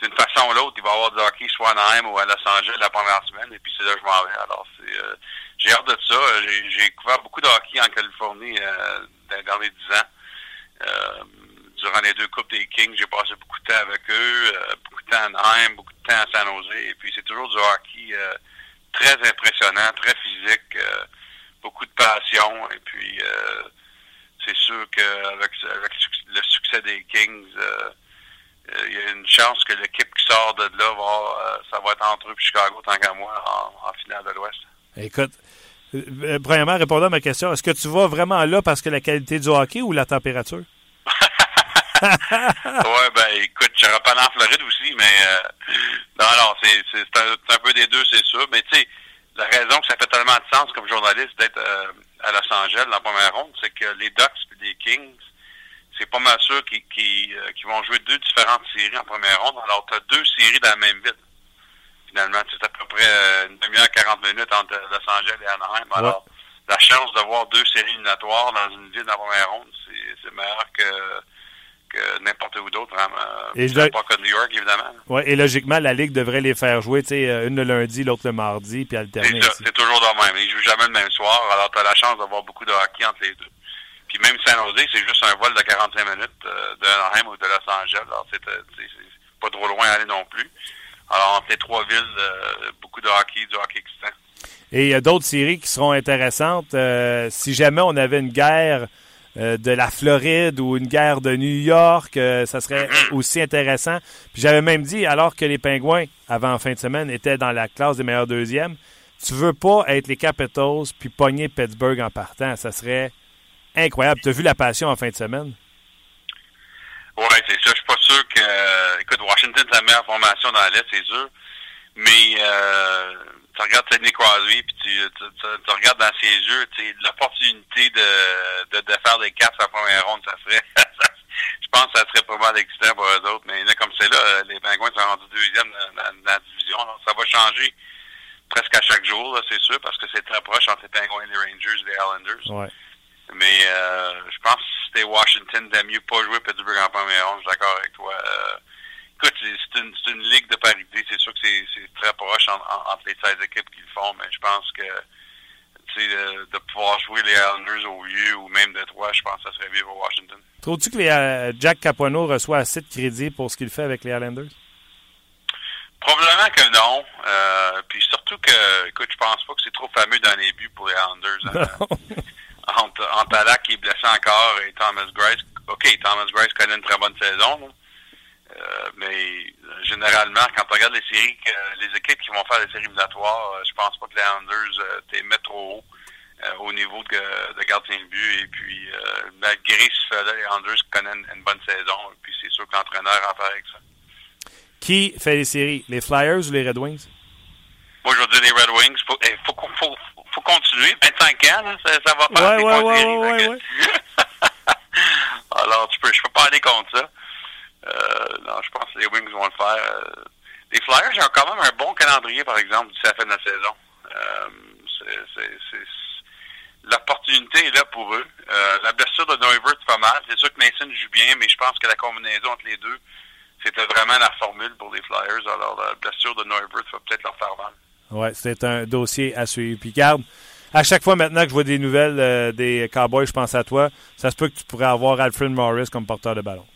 C: d'une façon ou l'autre, il va y avoir du hockey soit à Anaheim ou à Los Angeles la première semaine, et puis c'est là que je m'en vais. Alors, c'est, euh, j'ai hâte de ça. J'ai, j'ai couvert beaucoup de hockey en Californie euh, dans, les dix ans. Euh, durant les deux Coupes des Kings, j'ai passé beaucoup de temps avec eux, euh, beaucoup de temps à Anaheim, beaucoup de temps à San Jose, et puis c'est toujours du hockey euh, très impressionnant, très physique, beaucoup de passion, et puis c'est sûr qu'avec avec le succès des Kings, euh, il y a une chance que l'équipe qui sort de là, va, euh, ça va être entre eux et Chicago, tant qu'à moi, en, finale de l'Ouest.
A: Écoute, euh, premièrement, répondant à ma question, est-ce que tu vas vraiment là parce que la qualité du hockey ou la température?
C: Ouais, ben écoute, je pas en Floride aussi, mais non, non, c'est, un, un, peu des deux, c'est sûr. Mais tu sais, la raison que ça fait tellement de sens comme journaliste d'être à Los Angeles dans la première ronde, c'est que les Ducks et les Kings c'est pas mal sûr qu'ils euh, vont jouer deux différentes séries en première ronde. Alors, tu as deux séries dans la même ville. Finalement, c'est à peu près euh, une demi-heure, 40 minutes entre Los Angeles et Anaheim. Alors, la chance d'avoir deux séries éliminatoires dans une ville dans la première ronde, c'est meilleur que, que n'importe où d'autre. Hein, et pas que New York, évidemment.
A: Oui, et logiquement, la Ligue devrait les faire jouer, tu sais, euh, une le lundi, l'autre le mardi, puis alterner.
C: C'est toujours de même. Ils jouent jamais le même soir. Alors, tu as la chance d'avoir beaucoup de hockey entre les deux. Puis même San Jose, c'est juste un vol de 45 minutes euh, de Anaheim ou de Los Angeles. Alors, c'est euh, pas trop loin à aller non plus. Alors, entre les trois villes, euh, beaucoup de hockey, du hockey excitant.
A: Et il y a d'autres séries qui seront intéressantes. si jamais on avait une guerre euh, de la Floride ou une guerre de New York. Euh, ça serait aussi intéressant. Puis j'avais même dit, alors que les Pingouins, avant fin de semaine, étaient dans la classe des meilleurs deuxièmes, tu veux pas être les Capitals puis pogner Pittsburgh en partant. Ça serait incroyable. Tu vu la passion en fin de semaine?
C: Oui, c'est ça. Je suis pas sûr que. Écoute, Washington, c'est la meilleure formation dans l'Est, c'est sûr. Mais euh, tu regardes Sidney Crosby, puis tu, tu, tu, regardes dans ses yeux, l'opportunité de, de, de faire des caps à première ronde, ça serait. *laughs* je pense que ça serait pas mal excitant pour eux autres. Mais là, comme c'est là, les Penguins sont rendus deuxième dans, dans, dans la division. Alors, ça va changer presque à chaque jour, c'est sûr, parce que c'est très proche entre les Penguins, les Rangers et les Islanders.
A: Ouais.
C: Mais euh, je pense que si c'était Washington, t'aimes mieux pas jouer Pittsburgh en première ronde, je suis d'accord avec toi. Euh, écoute, c'est une, une ligue de parité, c'est sûr que c'est très proche en, en, entre les 16 équipes qui le font, mais je pense que de, de pouvoir jouer les Islanders au lieu ou même Detroit, je pense que ça serait mieux pour Washington.
A: Trouves-tu que les, euh, Jack Capuano reçoit assez de crédit pour ce qu'il fait avec les Islanders?
C: Probablement que non. Euh, puis surtout que, écoute, je pense pas que c'est trop fameux dans les buts pour les Islanders. Hein. *laughs* entre, entre Alak qui est blessé encore et Thomas Grice. OK, Thomas Grice connaît une très bonne saison. Euh, mais généralement, quand on regarde les séries, les équipes qui vont faire les séries éliminatoires, euh, je pense pas que les Islanders euh, t'es mettent trop haut euh, au niveau de, de gardien de but. Et puis, euh, malgré ce fait-là, les Islanders connaissent une, une, bonne saison. Et puis, c'est sûr que l'entraîneur a affaire avec ça.
A: Qui fait les séries, les Flyers ou les Red Wings?
C: Moi, je veux dire les Red Wings. Faut, il faut, faut, faut, continuer. 25 ans, là, ça, ça va
A: pas. Ouais, ouais, ouais, ouais, ouais, *laughs*
C: Alors, tu peux, je peux pas aller contre ça. Euh, non, je pense que les Wings vont le faire. Euh, les Flyers ont quand même un bon calendrier, par exemple, d'ici la fin de la saison. Euh, L'opportunité est là pour eux. La blessure de Neuvert, c'est pas mal. C'est sûr que Mason joue bien, mais je pense que la combinaison entre les deux, c'était vraiment la formule pour les Flyers. Alors, la blessure de Neuvert va peut-être leur faire mal.
A: Oui, c'est un dossier à suivre. Puis, à chaque fois maintenant que je vois des nouvelles des Cowboys, je pense à toi. Ça se peut que tu pourrais avoir Alfred Morris comme porteur de ballon.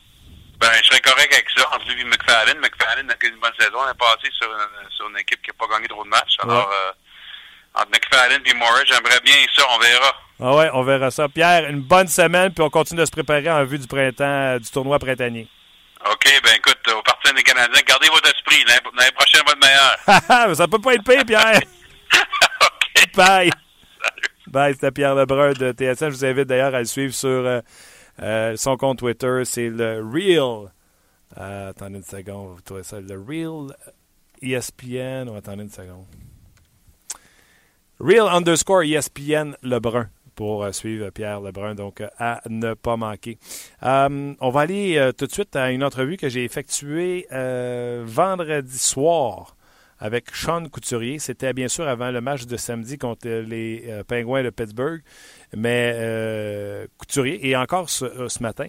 C: Ben, je serais correct avec ça. Entre lui et McFadden. McFadden a une bonne saison. Elle est passée sur une, sur une équipe qui n'a pas gagné trop de matchs. Alors, ouais. euh, entre McFadden et Morris, j'aimerais bien ça. On verra.
A: Ah ouais, on verra ça. Pierre, une bonne semaine, puis on continue de se préparer en vue du printemps, du tournoi printanier.
C: OK, ben écoute, au parti des Canadiens, gardez votre esprit. L'année prochaine va être meilleure. *laughs*
A: ça peut pas être pire, Pierre. *laughs*
C: OK.
A: Bye. Bye, c'était Pierre Lebrun de TSN. Je vous invite d'ailleurs à le suivre sur euh, euh, son compte Twitter. C'est le Real. Euh, attendez une seconde, vous trouvez ça. Le Real ESPN. Attendez une seconde. Real underscore ESPN Lebrun pour euh, suivre Pierre Lebrun, donc à ne pas manquer. On va aller tout de suite à une entrevue que j'ai effectuée vendredi soir avec Sean Couturier. C'était bien sûr avant le match de samedi contre les euh, Pingouins de Pittsburgh, mais Couturier, et encore ce, ce matin,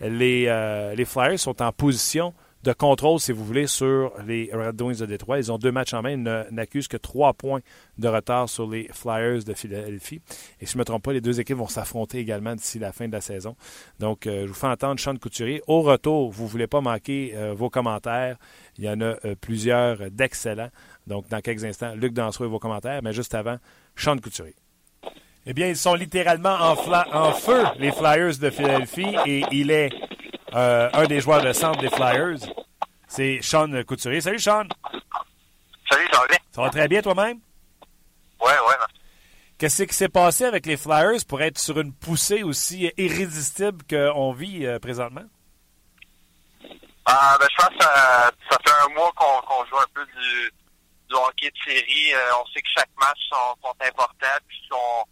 A: les, les Flyers sont en position de contrôle, si vous voulez, sur les Red Wings de Détroit. Ils ont deux matchs en main. Ils n'accusent que trois points de retard sur les Flyers de Philadelphie. Et si je ne me trompe pas, les deux équipes vont s'affronter également d'ici la fin de la saison. Donc, euh, je vous fais entendre Sean Couturier. Au retour, vous ne voulez pas manquer euh, vos commentaires. Il y en a euh, plusieurs d'excellents. Donc, dans quelques instants, Luc Dansereau et vos commentaires. Mais juste avant, Sean Couturier. Eh bien, ils sont littéralement en, en feu, les Flyers de Philadelphie. Et il est euh, un des joueurs de centre des Flyers. C'est Sean Couturier. Salut, Sean.
D: Salut, ça va bien?
A: Ça va très bien toi-même?
D: Ouais, ouais.
A: Qu'est-ce qui s'est passé avec les Flyers pour être sur une poussée aussi irrésistible qu'on vit euh, présentement?
D: Ah, ben, je pense que ça, ça fait un mois qu'on qu joue un peu du, du hockey de série. Euh, on sait que chaque match sont, sont importants. Puis on,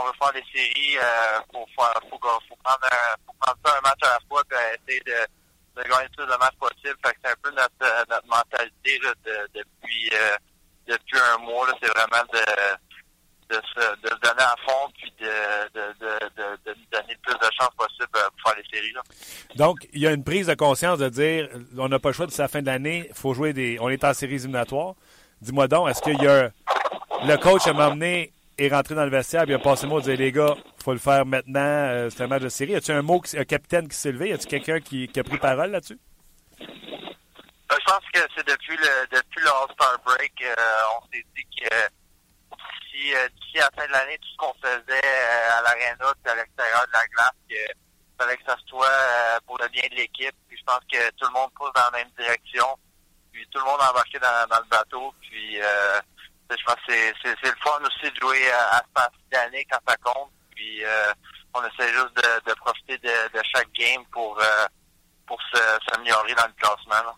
D: on veut faire des séries, euh, faut, prendre un, un match à la fois et essayer de, de gagner le plus de matchs possible. C'est un peu notre, notre mentalité là, de, depuis, euh, depuis un mois. C'est vraiment de, de, se, de donner à fond puis de, de, de, de, de nous donner le plus de chances possible pour faire les séries. Là.
A: Donc, il y a une prise de conscience de dire on n'a pas le choix d'ici la fin de l'année, faut jouer des. On est en séries éliminatoires. Dis-moi donc, est-ce qu'il y a le coach à m'emmener est rentré dans le vestiaire et a passé le mot dire les gars, faut le faire maintenant, euh, c'est un match de série. Y a-tu un mot, un capitaine qui s'est levé? Y a-tu quelqu'un qui, a pris parole là-dessus?
D: Euh, je pense que c'est depuis le depuis All-Star Break, euh, on s'est dit que d'ici d'ici la fin de l'année, tout ce qu'on faisait à l'aréna à l'extérieur de la glace, que fallait que ça soit pour le bien de l'équipe. Puis je pense que tout le monde pousse dans la même direction. Puis tout le monde a embarqué dans, dans le bateau. Puis je pense que c'est le fun aussi de jouer à, à ce d'année quand ça compte. Puis on essaie juste de, profiter de, chaque game pour, pour s'améliorer dans le classement.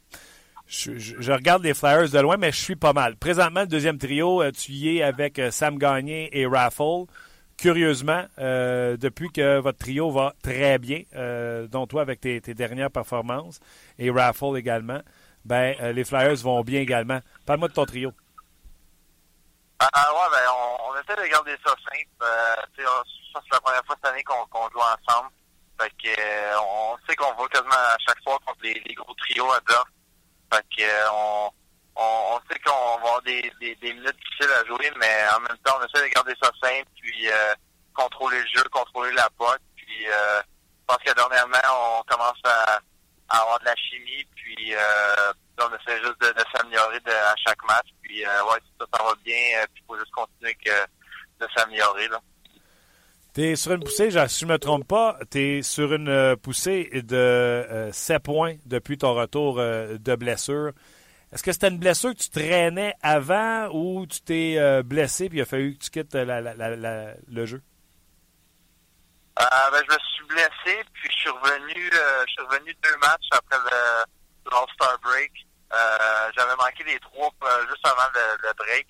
A: Je, regarde les Flyers de loin, mais je suis pas mal. Présentement, le deuxième trio, tu y es avec Sam Gagné et Raffle. Curieusement, euh, depuis que votre trio va très bien, euh, dont toi avec tes, dernières performances, et Raffle également, ben, euh, les Flyers vont bien également. Parle-moi de ton trio.
D: Ah ouais, ben, on, on, essaie de garder ça simple. Euh, ça, c'est la première fois cette année qu'on joue ensemble. Fait que, on sait qu'on va quasiment à chaque fois contre les, les gros trios à bord. Fait que, on, on, sait qu'on va avoir des, des, des, minutes difficiles à jouer, mais en même temps, on essaie de garder ça simple, puis euh, contrôler le jeu, contrôler la pote. Puis euh, je pense que dernièrement, on commence à, à avoir de la chimie, puis euh, on essaie juste de, de s'améliorer à chaque match. Puis euh, ouais, ça, ça va bien, euh, puis il faut juste continuer que, de s'améliorer. là.
A: Tu es sur une poussée, si je ne me trompe pas, tu es sur une poussée de euh, 7 points depuis ton retour euh, de blessure. Est-ce que c'était une blessure que tu traînais avant ou tu t'es euh, blessé puis il a fallu que tu quittes la, la, la, le jeu?
D: Euh, ben, je me suis blessé, puis je suis revenu, euh, je suis revenu deux matchs après le All-Star Break. Euh, j'avais manqué les trois juste avant le, le, break.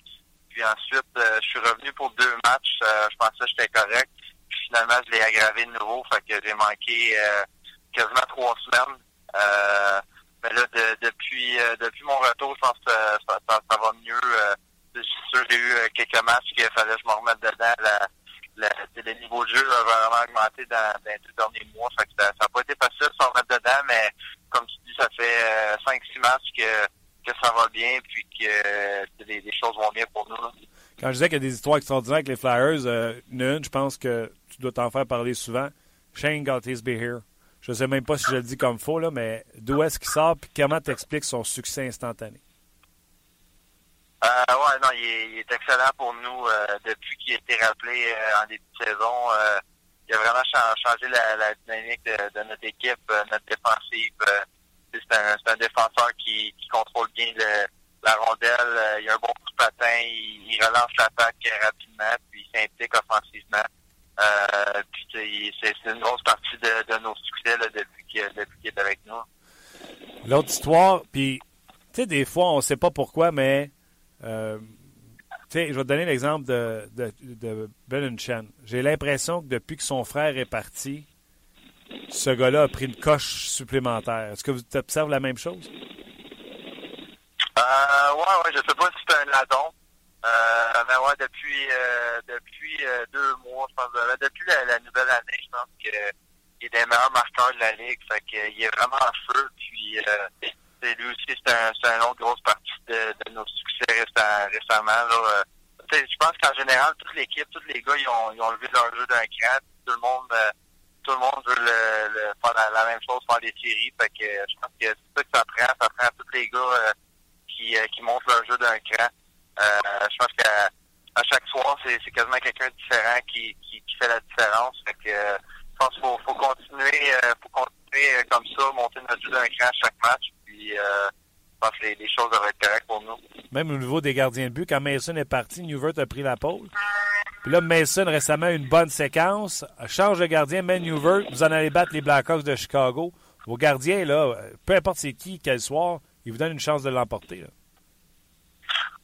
D: Puis ensuite, je suis revenu pour deux matchs. je pensais que j'étais correct. Puis finalement, je l'ai aggravé de nouveau. Fait que j'ai manqué quasiment trois semaines. Mais là, de, depuis euh, depuis mon retour, je pense que ça, ça, va mieux. Euh, c'est sûr j'ai eu euh, quelques matchs qu'il fallait que je me remette dedans. La, la, le niveau de jeu a vraiment augmenté dans, dans les deux derniers mois. Fait ça n'a pas été facile de se remettre dedans, mais comme tu dis, ça fait 5-6 matchs que, que ça va bien puis que les, les choses vont bien pour nous.
A: Quand je disais qu'il y a des histoires extraordinaires avec les Flyers, euh, une, je pense que tu dois t'en faire parler souvent. Shane got his be here je ne sais même pas si je le dis comme faux, là, mais d'où est-ce qu'il sort et comment t'expliques son succès instantané?
D: Euh, ouais, non, il est, excellent pour nous euh, depuis qu'il a été rappelé euh, en début de saison. Euh, il a vraiment changé la, la dynamique de, notre équipe, notre défensive. C'est un, défenseur qui, contrôle bien la rondelle. il a un bon coup de patin. Il, relance l'attaque rapidement, puis il s'implique offensivement. Puis c'est une grosse partie de, nos succès depuis qu'il qu est avec nous.
A: L'autre histoire, puis tu sais, des fois, on sait pas pourquoi, mais euh, je vais te donner l'exemple de, de, de Ben. J'ai l'impression que depuis que son frère est parti, ce gars-là a pris une coche supplémentaire. Est-ce que vous observez la même chose?
D: Euh, ouais, ouais, je sais pas si c'est un ladon. Euh, mais ouais, depuis euh, depuis euh, deux mois, je pense, euh, depuis la, nouvelle année, je pense que il est des meilleurs marqueurs de la ligue. Fait qu'il est vraiment en feu. Puis lui aussi, c'est un, une autre grosse partie de, nos succès récemment. Là. je pense qu'en général, toute l'équipe, tous les gars, ils ont, levé leur jeu d'un cran. Tout le monde tout le monde veut le, faire la, même chose, faire des séries. Que je pense que c'est ça que ça prend. Ça prend tous les gars qui, montrent leur jeu d'un cran. Euh, je pense qu'à chaque soir, c'est, quasiment quelqu'un de différent qui, fait la différence. Euh, je pense qu'il faut, continuer, euh, faut continuer euh, comme ça, monter notre jeu d'un cran à chaque match. Puis, euh, je pense que les, les, choses devraient être correctes pour nous.
A: Même au niveau des gardiens de but, quand Mason est parti, Newvert a pris la pole. Puis là, Mason récemment une bonne séquence, change de gardien, met Newvert, vous en allez battre les Blackhawks de Chicago. Vos gardiens, là, peu importe c'est qui, quel soir, ils vous donnent une chance de l'emporter.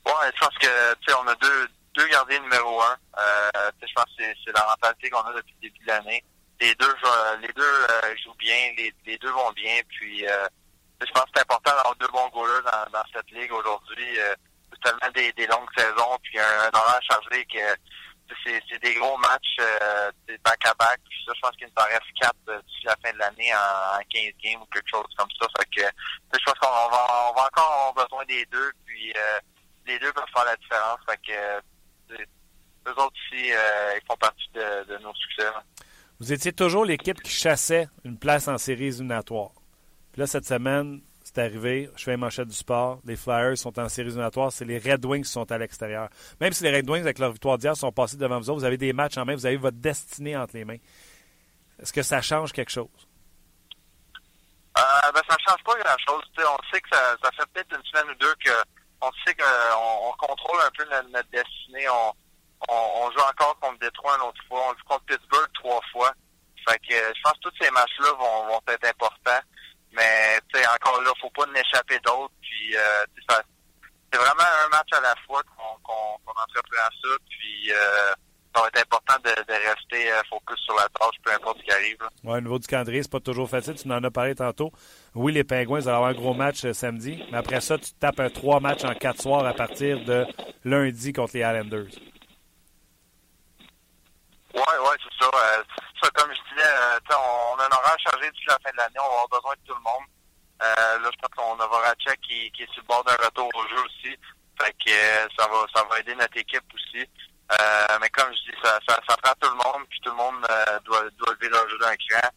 D: Ouais, je pense que tu sais, on a deux deux gardiens numéro un. Euh, je pense que c'est la mentalité qu'on a depuis le début de l'année. Les deux les deux euh, jouent bien, les, les deux vont bien. Puis euh, je pense que c'est important d'avoir deux bons goalers dans, dans cette ligue aujourd'hui. Euh, c'est tellement des, des longues saisons, puis un, un horaire chargé que c'est des gros matchs euh, back-à-back. Puis ça, je pense qu'il nous en reste quatre euh, d'ici la fin de l'année en, en 15 games ou quelque chose comme ça. Fait que je pense qu'on va, on va encore avoir besoin des deux. Puis euh, les deux peuvent faire la différence. Fait que euh, eux autres ici, euh, ils font partie de, de nos succès.
A: Vous étiez toujours l'équipe qui chassait une place en séries éliminatoires. Là, cette semaine, c'est arrivé, je fais une manchette du sport, les Flyers sont en séries éliminatoires, c'est les Red Wings qui sont à l'extérieur. Même si les Red Wings, avec leur victoire d'hier, sont passés devant vous autres, vous avez des matchs en main, vous avez votre destinée entre les mains. Est-ce que ça change quelque chose?
D: Euh, ben, ça change pas grand-chose. On sait que ça, ça fait peut-être une semaine ou deux que on sait qu'on on contrôle un peu notre, destinée. On, joue encore contre Détroit une autre fois. On joue contre Pittsburgh trois fois. Fait que je pense que tous ces matchs-là vont être importants. Mais encore là, faut pas en échapper d'autres. Puis euh, c'est vraiment un match à la fois qu'on qu'on qu'on entreprend ça. Puis euh, ça va être important de, rester euh, focus sur la tâche, peu importe ce qui arrive.
A: Oui, au niveau du calendrier, c'est pas toujours facile. Tu en as parlé tantôt. Oui, les Pingouins, ils vont avoir un gros match euh, samedi. Mais après ça, tu tapes un trois matchs en quatre soirs à partir de lundi contre les Islanders.
D: Oui, oui, c'est ça. Euh, ça. Comme je disais, euh, on, a un horaire chargé d'ici la fin de l'année. On va avoir besoin de tout le monde. Euh, là, je pense qu'on a Voracek qui, est sur le bord d'un retour au jeu aussi. Fait que ça va ça va aider notre équipe aussi. Mais comme je dis, ça, ça, prend tout le monde, puis tout le monde doit, doit lever leur jeu d'un cran.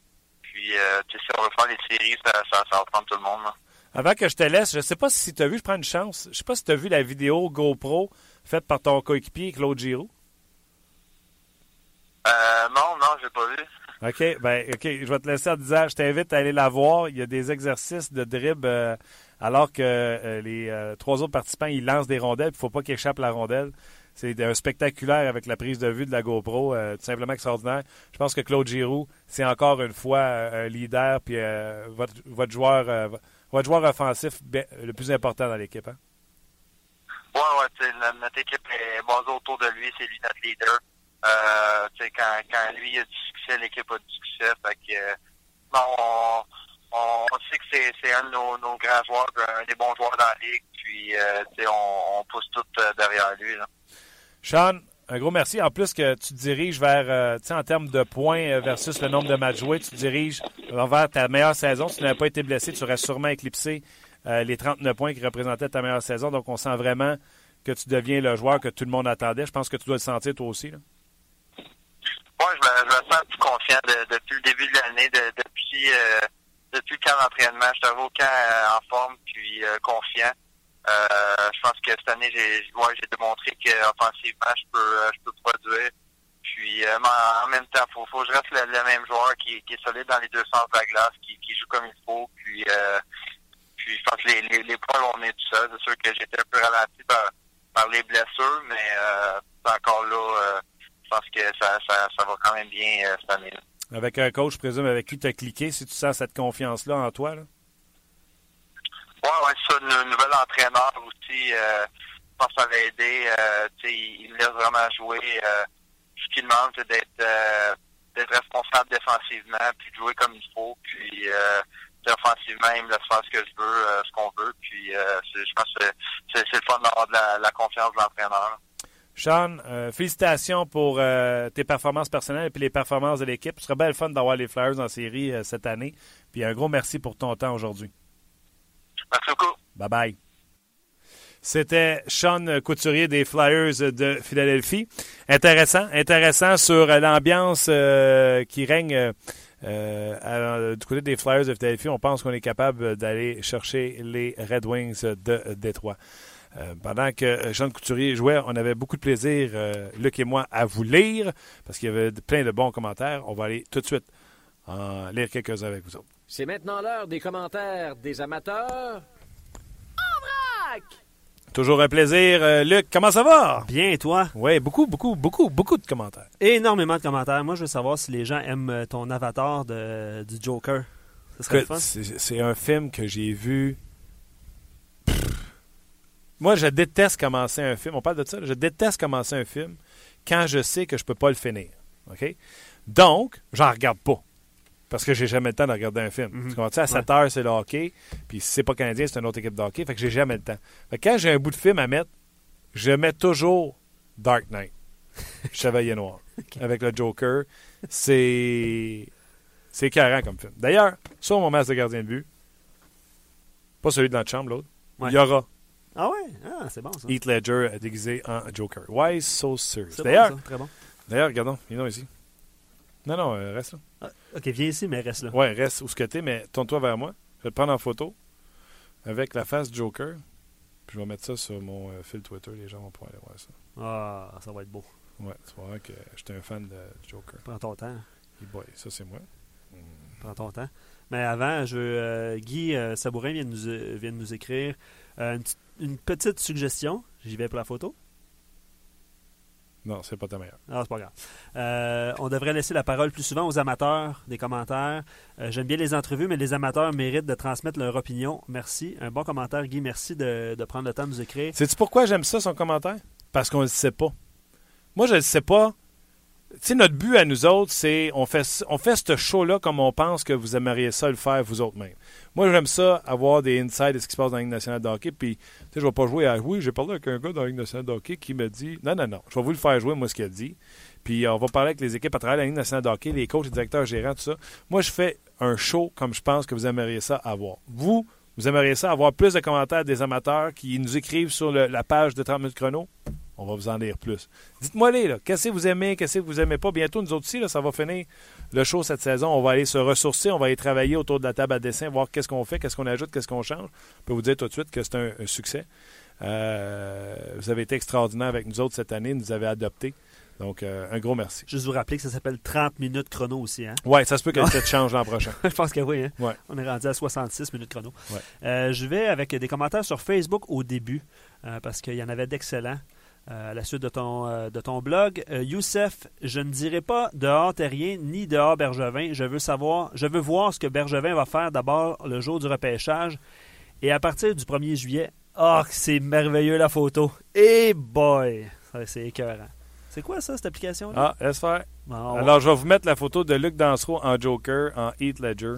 D: Puis, si on veut faire les séries, ça, ça, ça va prendre tout le monde.
A: Avant que je te laisse, je sais pas si tu as vu, je prends une chance, je sais pas si tu as vu la vidéo GoPro faite par ton coéquipier Claude Giroux.
D: Euh, non, non, j'ai pas vu.
A: OK, ben, OK, je vais te laisser en disant, je t'invite à aller la voir. Il y a des exercices de dribble euh, alors que euh, les euh, trois autres participants, ils lancent des rondelles. Il ne faut pas qu'ils échappent la rondelle. C'est un spectaculaire avec la prise de vue de la GoPro, euh, tout simplement extraordinaire. Je pense que Claude Giroux, c'est encore une fois euh, un leader, puis euh, votre, votre, joueur, votre joueur offensif le plus important dans l'équipe. Hein?
D: Oui, oui, notre équipe est basée autour de lui, c'est lui notre leader. Euh, quand, lui a du succès, l'équipe a du succès. Bon, on, on, sait que c'est, c'est un de nos, nos, grands joueurs, un des bons joueurs dans la ligue. Puis, euh, on, on pousse tout derrière lui. Là.
A: Sean, un gros merci. En plus que tu diriges vers, euh, en termes de points versus le nombre de matchs joués, tu diriges vers ta meilleure saison. Si tu n'avais pas été blessé, tu aurais sûrement éclipsé euh, les 39 points qui représentaient ta meilleure saison. Donc, on sent vraiment que tu deviens le joueur que tout le monde attendait. Je pense que tu dois le sentir toi aussi. Là.
D: Oui, je me, je me sens plus confiant de, depuis le début de l'année, de, depuis euh, depuis le camp d'entraînement. Je suis au camp euh, en forme puis euh, confiant. Je pense que cette année, j'ai ouais, démontré qu'offensivement, je peux je peux produire. Puis en même temps, faut faut que je reste le, même joueur qui, est solide dans les deux sens de la glace, qui, joue comme il faut. Puis puis je pense que les, les, les points on est tout seul. C'est sûr que j'étais un peu ralenti par, par les blessures, mais encore là pense que ça, ça, ça, va quand même bien euh, cette année-là.
A: Avec un coach, je présume, avec qui tu as cliqué, si tu sens cette confiance-là en toi? Là?
D: Oui, ouais, ça, un nouvel entraîneur aussi, euh, je pense que ça va aider. Euh, il, il me laisse vraiment jouer. Euh, ce qu'il demande, c'est d'être d'être responsable défensivement, puis de jouer comme il faut. Puis offensivement, il me laisse faire ce que je veux, ce qu'on veut. Puis euh, je pense que c'est le fun d'avoir de la, la confiance de l'entraîneur.
A: Sean, euh, félicitations pour euh, tes performances personnelles et puis les performances de l'équipe. Ce serait bien le fun d'avoir les Flyers en série euh, cette année. Puis un gros merci pour ton temps aujourd'hui.
D: Merci beaucoup.
A: Bye bye. C'était Sean Couturier des Flyers de Philadelphie. Intéressant, intéressant sur l'ambiance qui règne du côté des Flyers de Philadelphie. On pense qu'on est capable d'aller chercher les Red Wings de Détroit. Euh, pendant que Jean Couturier jouait, on avait beaucoup de plaisir, euh, Luc et moi, à vous lire, parce qu'il y avait plein de bons commentaires. On va aller tout de suite en lire quelques-uns avec vous autres.
E: C'est maintenant l'heure des commentaires des amateurs. En vrac!
A: Toujours un plaisir. Euh, Luc, comment ça va?
F: Bien, et toi?
A: Oui, beaucoup, beaucoup, beaucoup, beaucoup de commentaires.
F: Énormément de commentaires. Moi, je veux savoir si les gens aiment ton avatar de, du Joker.
A: C'est un film que j'ai vu moi, je déteste commencer un film. On parle de ça. Je déteste commencer un film quand je sais que je ne peux pas le finir. OK? Donc, j'en regarde pas. Parce que j'ai jamais le temps de regarder un film. Mm -hmm. Tu comprends? À 7 ouais. heures, c'est le hockey. Puis si c'est pas canadien, c'est une autre équipe de hockey. Fait que j'ai jamais le temps. Fait que quand j'ai un bout de film à mettre, je mets toujours Dark Knight. *laughs* Chevalier Noir. okay. Avec le Joker. C'est. C'est carré comme film. D'ailleurs, sur mon masque de gardien de but, pas celui de notre chambre, l'autre, ouais. il y aura
F: ah ouais? Ah, c'est bon ça.
A: Heath Ledger déguisé en Joker. Why so serious? D'ailleurs,
F: bon, très bon.
A: D'ailleurs, regardons, viens ici. Non, non, euh, reste là.
F: Ah, ok, viens ici, mais reste là.
A: Ouais, reste où ce que t'es, mais tourne-toi vers moi. Je vais te prendre en photo. avec la face Joker. Puis je vais mettre ça sur mon euh, fil Twitter. Les gens vont pouvoir aller voir ça.
B: Ah, ça va être beau.
A: Ouais, tu vois que j'étais un fan de Joker.
B: Prends ton temps.
A: Et boy, ça c'est moi.
B: Prends ton temps. Mais avant, je veux, euh, Guy Sabourin vient de nous, vient de nous écrire une, petite- une petite suggestion. J'y vais pour la photo.
A: Non, c'est pas ta meilleure.
B: Ah, c'est pas grave. Euh, on devrait laisser la parole plus souvent aux amateurs des commentaires. Euh, J'aime bien les entrevues, mais les amateurs méritent de transmettre leur opinion. Merci. Un bon commentaire, Guy. Merci de, de prendre le temps de nous écrire.
A: Sais-tu pourquoi j'aime ça, son commentaire? Parce qu'on ne le sait pas. Moi, je ne le sais pas. Sais, notre but à nous autres, c'est on fait, ce show-là comme on pense que vous aimeriez ça le faire vous autres même. Moi, j'aime ça, avoir des insights de ce qui se passe dans la Ligue nationale de hockey. Puis, je vais pas jouer à. Oui, j'ai parlé avec un gars dans la Ligue nationale de qui me dit Non, non, non, je vais vous le faire jouer, moi, ce qu'il a dit. Puis, on va parler avec les équipes à travers la Ligue nationale de hockey, les coachs, les directeurs gérants, tout ça. Moi, je fais un show comme je pense que vous aimeriez ça avoir. Vous, vous aimeriez ça avoir plus de commentaires des amateurs qui nous écrivent sur la page de 30 minutes chrono? On va vous en lire plus. Dites-moi les, là, qu'est-ce que vous aimez, qu'est-ce que vous aimez pas? Bientôt, nous autres aussi, là, ça va finir le show cette saison. On va aller se ressourcer, on va aller travailler autour de la table à dessin, voir qu'est-ce qu'on fait, qu'est-ce qu'on ajoute, qu'est-ce qu'on change. Je peux vous dire tout de suite que c'est un, un succès. Euh, vous avez été extraordinaire avec nous autres cette année, nous avez adoptés. Donc, euh, un gros merci.
B: Juste vous rappeler que ça s'appelle 30 minutes chrono aussi. Hein?
A: Ouais, ça se peut que peut-être change l'an prochain. *laughs*
B: Je pense que oui. Hein?
A: Ouais.
B: On est rendu à 66 minutes chrono.
A: Ouais.
B: Euh, je vais avec des commentaires sur Facebook au début, parce qu'il y en avait d'excellents. Euh, à la suite de ton, euh, de ton blog, Euh, Youssef, je ne dirai pas dehors Terrien ni dehors Bergevin. Je veux savoir, je veux voir ce que Bergevin va faire d'abord le jour du repêchage. Et à partir du 1er juillet, oh, c'est merveilleux la photo. Et boy, Ça, c'est écœurant. C'est quoi ça, cette application?
A: Ah, laisse faire.
B: Bon,
A: Alors, je vais vous mettre la photo de Luc Dansereau en Joker, en Heath Ledger.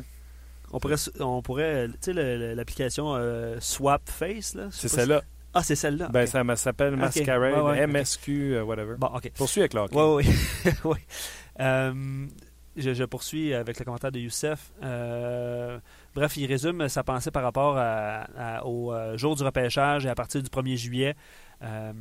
B: On pourrait, on pourrait tu sais, l'application euh, Swap Face, là.
A: C'est celle-là.
B: Ah, c'est celle-là.
A: Ben, ça s'appelle. Masquerade,
B: Ouais, ouais, ok.
A: MSQ, euh, whatever.
B: Bon, ok.
A: Poursuis avec l'hockey.
B: Oui, oui. *laughs* oui. Euh, je, je poursuis avec le commentaire de Youssef. Euh, bref, il résume sa pensée par rapport à- à- au jour du repêchage et à partir du 1er juillet. Euh,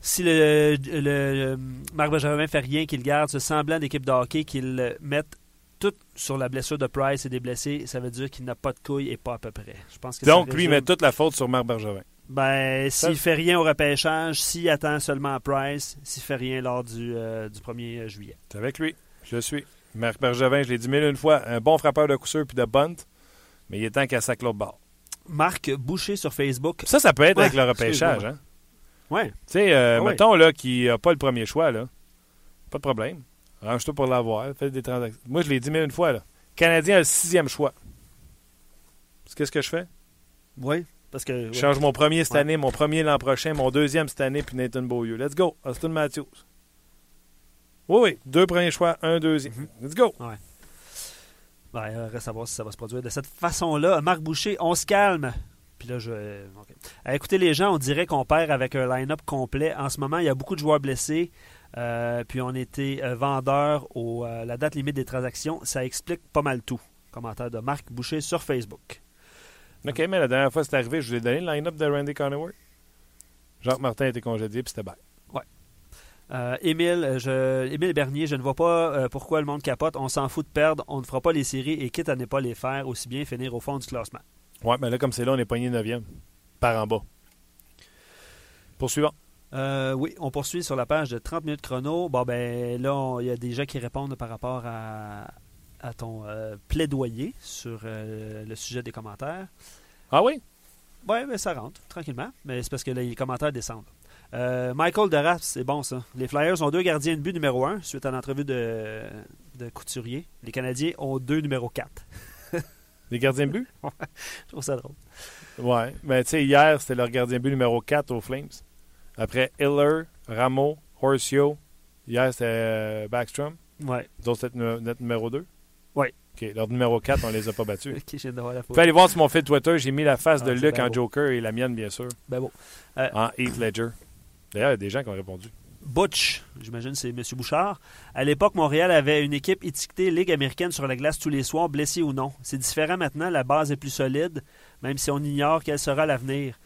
B: si le, le- le- Marc Benjamin fait rien, qu'il garde ce semblant d'équipe de hockey, qu'il mette tout sur la blessure de Price et des blessés, ça veut dire qu'il n'a pas de couilles et pas à peu près. Je pense que
A: Donc, lui, met toute la faute sur Marc Bergevin.
B: ben, s'il fait rien au repêchage, s'il attend seulement Price, s'il fait rien lors du, euh, du 1er juillet.
A: C'est avec lui. Je le suis. Marc Bergevin, je l'ai dit mille une fois, un bon frappeur de coup sûr puis de bunt, mais il est temps qu'elle sac l'autre bord.
B: Marc Boucher sur Facebook.
A: Ça, ça peut être
B: Ouais,
A: avec le repêchage. Hein?
B: Ouais.
A: Tu sais, euh,
B: Ah
A: mettons là, qui n'a pas le premier choix, là. pas de problème. Range-toi pour l'avoir. Fais des transactions. Moi, je l'ai dit mille une fois. Là. Canadien a le sixième choix. Qu'est-ce que je fais?
B: Oui. Parce que.
A: Je change mon premier cette
B: Ouais.
A: année, mon premier l'an prochain, mon deuxième cette année, puis Nathan Beaulieu. Let's go. Austin Matthews. Oui, oui. Deux premiers choix, un deuxième.
B: Mhm.
A: Let's go.
B: Ben, il reste à voir si ça va se produire de cette façon-là. Marc Boucher, on se calme. Puis là, je. Euh, écoutez, les gens, on dirait qu'on perd avec un line-up complet. En ce moment, il y a beaucoup de joueurs blessés. Euh, puis on était euh, vendeurs au euh, la date limite des transactions. Ça explique pas mal tout. Commentaire de Marc Boucher sur Facebook.
A: OK, mais la dernière fois c'est arrivé, je vous ai donné le line-up de Randy Connerworth. Jacques Martin a été congédié, puis c'était.
B: Euh, Émile, euh, je, Émile Bernier, je ne vois pas euh, pourquoi le monde capote. On s'en fout de perdre. On ne fera pas les séries et quitte à ne pas les faire, aussi bien finir au fond du classement.
A: Ouais, mais là, comme c'est là, on est pogné 9e. Par en bas. Poursuivant.
B: Euh, oui, on poursuit sur la page de 30 minutes chrono. Bon, ben là, il y a des gens qui répondent par rapport à, à ton euh, plaidoyer sur euh, le sujet des commentaires.
A: Ah oui?
B: Oui, mais ça rentre, tranquillement. Mais c'est parce que les commentaires descendent. Euh, Michael Deras, c'est bon ça. Les Flyers ont deux gardiens de but numéro 1 suite à l'entrevue de, de Couturier. Les Canadiens ont deux numéro 4.
A: Les *laughs* gardiens de but?
B: Je trouve ça drôle.
A: Ouais. Mais tu sais, hier, c'était leur gardien de but numéro 4 aux Flames. Après Hiller, Rameau, Horsio. Hier, c'était euh, Backstrom.
B: Ouais.
A: D'autres, c'était nu- notre numéro 2.
B: Ouais.
A: OK. Leur numéro 4, on les a pas battus. *laughs*
B: Ok, voir la photo.
A: pouvez aller voir sur mon fil Twitter, j'ai mis la face
B: Ah,
A: de Luc en
B: beau.
A: Joker et la mienne, bien sûr,
B: Ben bon.
A: en Heath Ledger. D'ailleurs, il y a des gens qui ont répondu.
B: Butch, j'imagine que c'est M. Bouchard. À l'époque, Montréal avait une équipe étiquetée Ligue américaine sur la glace tous les soirs, blessée ou non. C'est différent maintenant, la base est plus solide, même si on ignore quel sera l'avenir.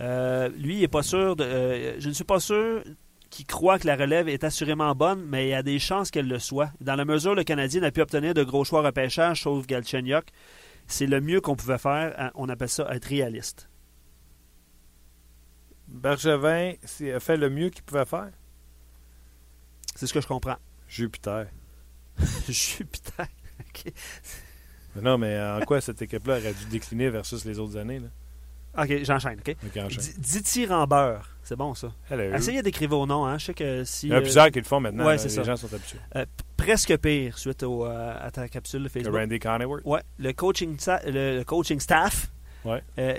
B: Euh, lui, il est pas sûr. De, euh, je ne suis pas sûr qu'il croit que la relève est assurément bonne, mais il y a des chances qu'elle le soit. Dans la mesure où le Canadien n'a pu obtenir de gros choix repêchage, sauf Galchenyuk, c'est le mieux qu'on pouvait faire. On appelle ça être réaliste.
A: Bergevin a fait le mieux qu'il pouvait faire?
B: C'est ce que je comprends.
A: Jupiter. *laughs*
B: Jupiter. *laughs*
A: Non, mais en quoi cette équipe-là aurait dû décliner versus les autres années? Là?
B: OK, j'enchaîne. OK?
A: Ok, enchaîne.
B: D- Dithyramber. C'est bon, ça.
A: Hello.
B: Essayez d'écrire vos noms. Hein. Je sais que si.
A: Il y en a
B: euh,
A: plusieurs qui le font maintenant.
B: ouais,
A: là,
B: c'est
A: les
B: ça.
A: gens sont habitués.
B: euh, presque pire suite au, euh, à ta capsule de
A: Que
B: Facebook.
A: Randy.
B: Ouais, le coaching, le, le coaching staff
A: Ouais.
B: euh,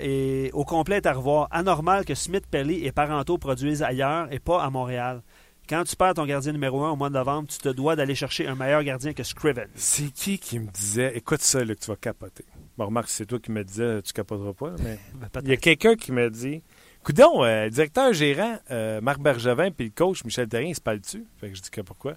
B: est au complet est à revoir. Anormal que Smith, Pelly et Parento produisent ailleurs et pas à Montréal. Quand tu perds ton gardien numéro un au mois de novembre, tu te dois d'aller chercher un meilleur gardien que Scriven.
A: C'est qui qui me disait, écoute ça, là, que tu vas capoter. Bon, remarque, c'est toi qui me disais, tu capoteras pas, mais *laughs*
B: Ben,
A: il y a quelqu'un qui m'a dit, coudon, euh, le directeur gérant, euh, Marc Bergevin, puis le coach Michel Terrien, ils se parlent dessus? Fait que je dis que pourquoi?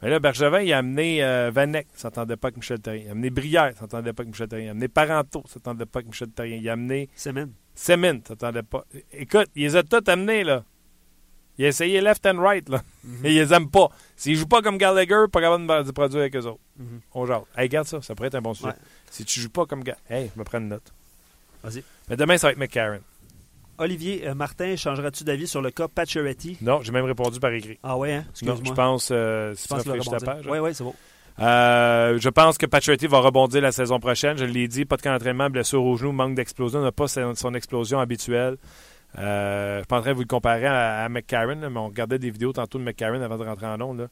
A: Mais là, Bergevin, il a amené euh, Vanek, il s'entendait pas avec Michel Terrien. Il a amené Brière, il s'entendait pas avec Michel Terrien. Il a amené Parento, il s'entendait pas avec Michel Terrien. Il a amené
B: Semen.
A: Semin, il s'entendait pas. Écoute, il les a tous amenés, là. Il a essayé left and right, là. Mais ils les aiment pas. S'ils jouent pas comme Gallagher, pas capable de produire avec eux autres.
B: Mhm.
A: On jase. Hey, regarde ça, ça pourrait être un bon sujet.
B: Ouais.
A: Si tu joues pas comme gars, hey, je me prends une note.
B: Vas-y.
A: Mais demain, ça va être McCarron.
B: Olivier euh, Martin, changeras-tu d'avis sur le cas Pacioretty?
A: Non, j'ai même répondu par écrit.
B: Ah ouais, hein? Excuse-moi.
A: je pense, euh, si
B: Je
A: tu
B: qu'il va
A: page.
B: Oui, oui, c'est bon.
A: Euh, je pense que Patrick va rebondir la saison prochaine. Je l'ai dit, pas de camp d'entraînement, blessure au genou, manque d'explosion. On n'a pas son explosion habituelle. Euh, je de vous le comparer à, à McCarron, là, mais on regardait des vidéos tantôt de McCarron avant de rentrer en onde.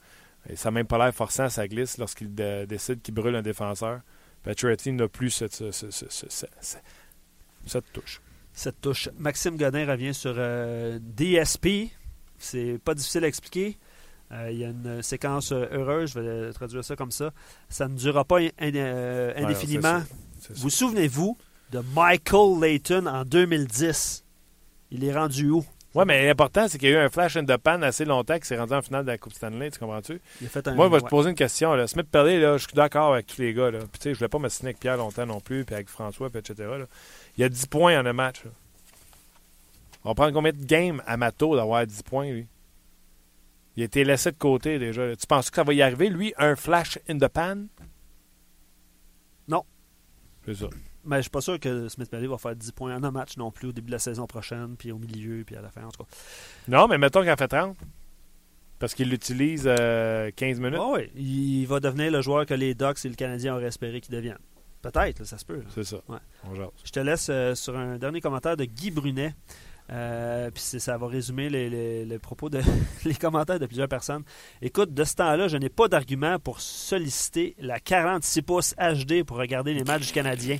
A: Et ça n'a même pas l'air forçant, ça glisse lorsqu'il de- décide qu'il brûle un défenseur. Patrick n'a plus cette, ce- ce- ce- ce- ce- ce- cette touche.
B: Cette touche. Maxime Godin revient sur euh, DSP. C'est pas difficile à expliquer. Euh, Il y a une séquence euh, heureuse, je vais traduire ça comme ça. Ça ne durera pas in- in-
A: Ouais,
B: indéfiniment.
A: ça.
B: Vous souvenez-vous de Michael Layton en 2010? Il est rendu où?
A: Ouais, mais l'important, c'est qu'il y a eu un flash in the pan assez longtemps qui s'est rendu en finale de la Coupe Stanley, tu comprends-tu?
B: Il a fait un.
A: Moi, je vais te poser une question. Là. Smith Pellet, là, je suis d'accord avec tous les gars. Là. Puis, je voulais pas m'assiner avec Pierre longtemps non plus, puis avec François, puis etc. là. Il y a 10 points en un match. là. On va prendre combien de games à Mato d'avoir 10 points, lui? Il a été laissé de côté déjà. là. Tu penses que ça va y arriver, lui, un flash in the pan?
B: Non.
A: C'est ça.
B: Mais je suis pas sûr que Smith Pelly va faire 10 points en un match non plus au début de la saison prochaine, puis au milieu, puis à la fin, en tout cas.
A: Non, mais mettons qu'il en fait 30. Parce qu'il l'utilise euh, 15 minutes.
B: Ah oui, il va devenir le joueur que les Ducks et le Canadien auraient espéré qu'il devienne. Peut-être, ça se peut.
A: C'est ça.
B: Ouais.
A: On.
B: Je te laisse euh, sur un dernier commentaire de Guy Brunet. Euh, puis ça va résumer les, les- les propos de *laughs* les commentaires de plusieurs personnes. Écoute, de ce temps-là, je n'ai pas d'argument pour solliciter la 46 pouces HD pour regarder les matchs du Canadien.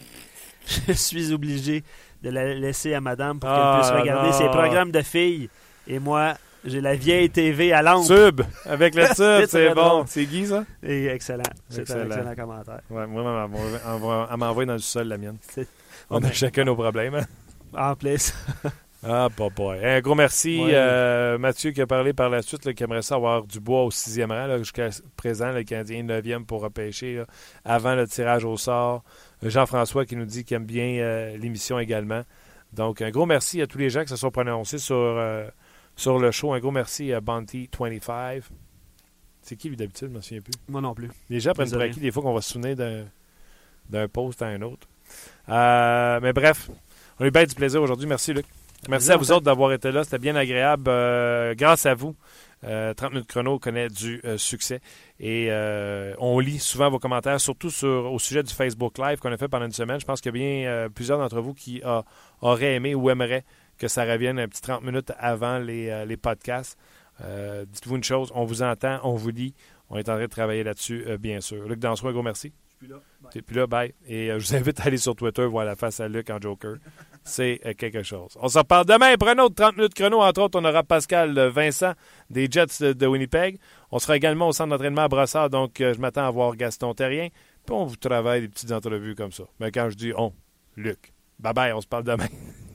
B: Je suis obligé de la laisser à madame pour qu'elle
A: Ah,
B: puisse regarder
A: non.
B: ses programmes de filles. Et moi, j'ai la vieille TV à lampe.
A: Tube! Avec le *laughs* tube,
B: C'est
A: bon. C'est Guy, ça?
B: Et excellent. C'est un
A: Excellent.
B: commentaire.
A: Ouais, moi, elle m'envoie- dans le sol, la mienne. On a chacun nos problèmes. hein. *laughs*
B: En place. *laughs*
A: Ah, pas boy. Un gros merci.
B: Ouais.
A: euh, Mathieu qui a parlé par la suite, là, qui aimerait ça avoir du bois au sixième rang. Jusqu'à présent, le Canadien est neuvième pour repêcher là, avant le tirage au sort. Jean-François qui nous dit qu'il aime bien euh, l'émission également. Donc, un gros merci à tous les gens qui se sont prononcés sur, euh, sur le show. Un gros merci à Bounty25. C'est qui, lui, d'habitude? Je ne me souviens plus.
B: Moi non plus.
A: Les gens prennent pour acquis des fois qu'on va se souvenir d'un, post à un autre. Euh, mais bref, on a eu bien du plaisir aujourd'hui. Merci, Luc. Merci à vous autres d'avoir été là. C'était bien agréable. Euh, grâce à vous, euh, 30 minutes chrono connaît du euh, succès. Et euh, on lit souvent vos commentaires, surtout sur, au sujet du Facebook Live qu'on a fait pendant une semaine. Je pense qu'il y a bien euh, plusieurs d'entre vous qui a- auraient aimé ou aimeraient que ça revienne un petit 30 minutes avant les, euh, les podcasts. Euh, dites-vous une chose, on vous entend, on vous lit. On est en train de travailler là-dessus, euh, bien sûr. Luc un gros merci. Et puis là, bye. Et euh, je vous invite à aller sur Twitter voir la face à Luc en Joker. C'est euh, quelque chose. On se reparle demain pour un autre 30 minutes chrono. Entre autres, on aura Pascal Vincent des Jets de, Winnipeg. On sera également au centre d'entraînement à Brossard, donc euh, je m'attends à voir Gaston Terrien. Puis on vous travaille des petites entrevues comme ça. Mais quand je dis on, Luc. Bye bye, on se parle demain. *laughs*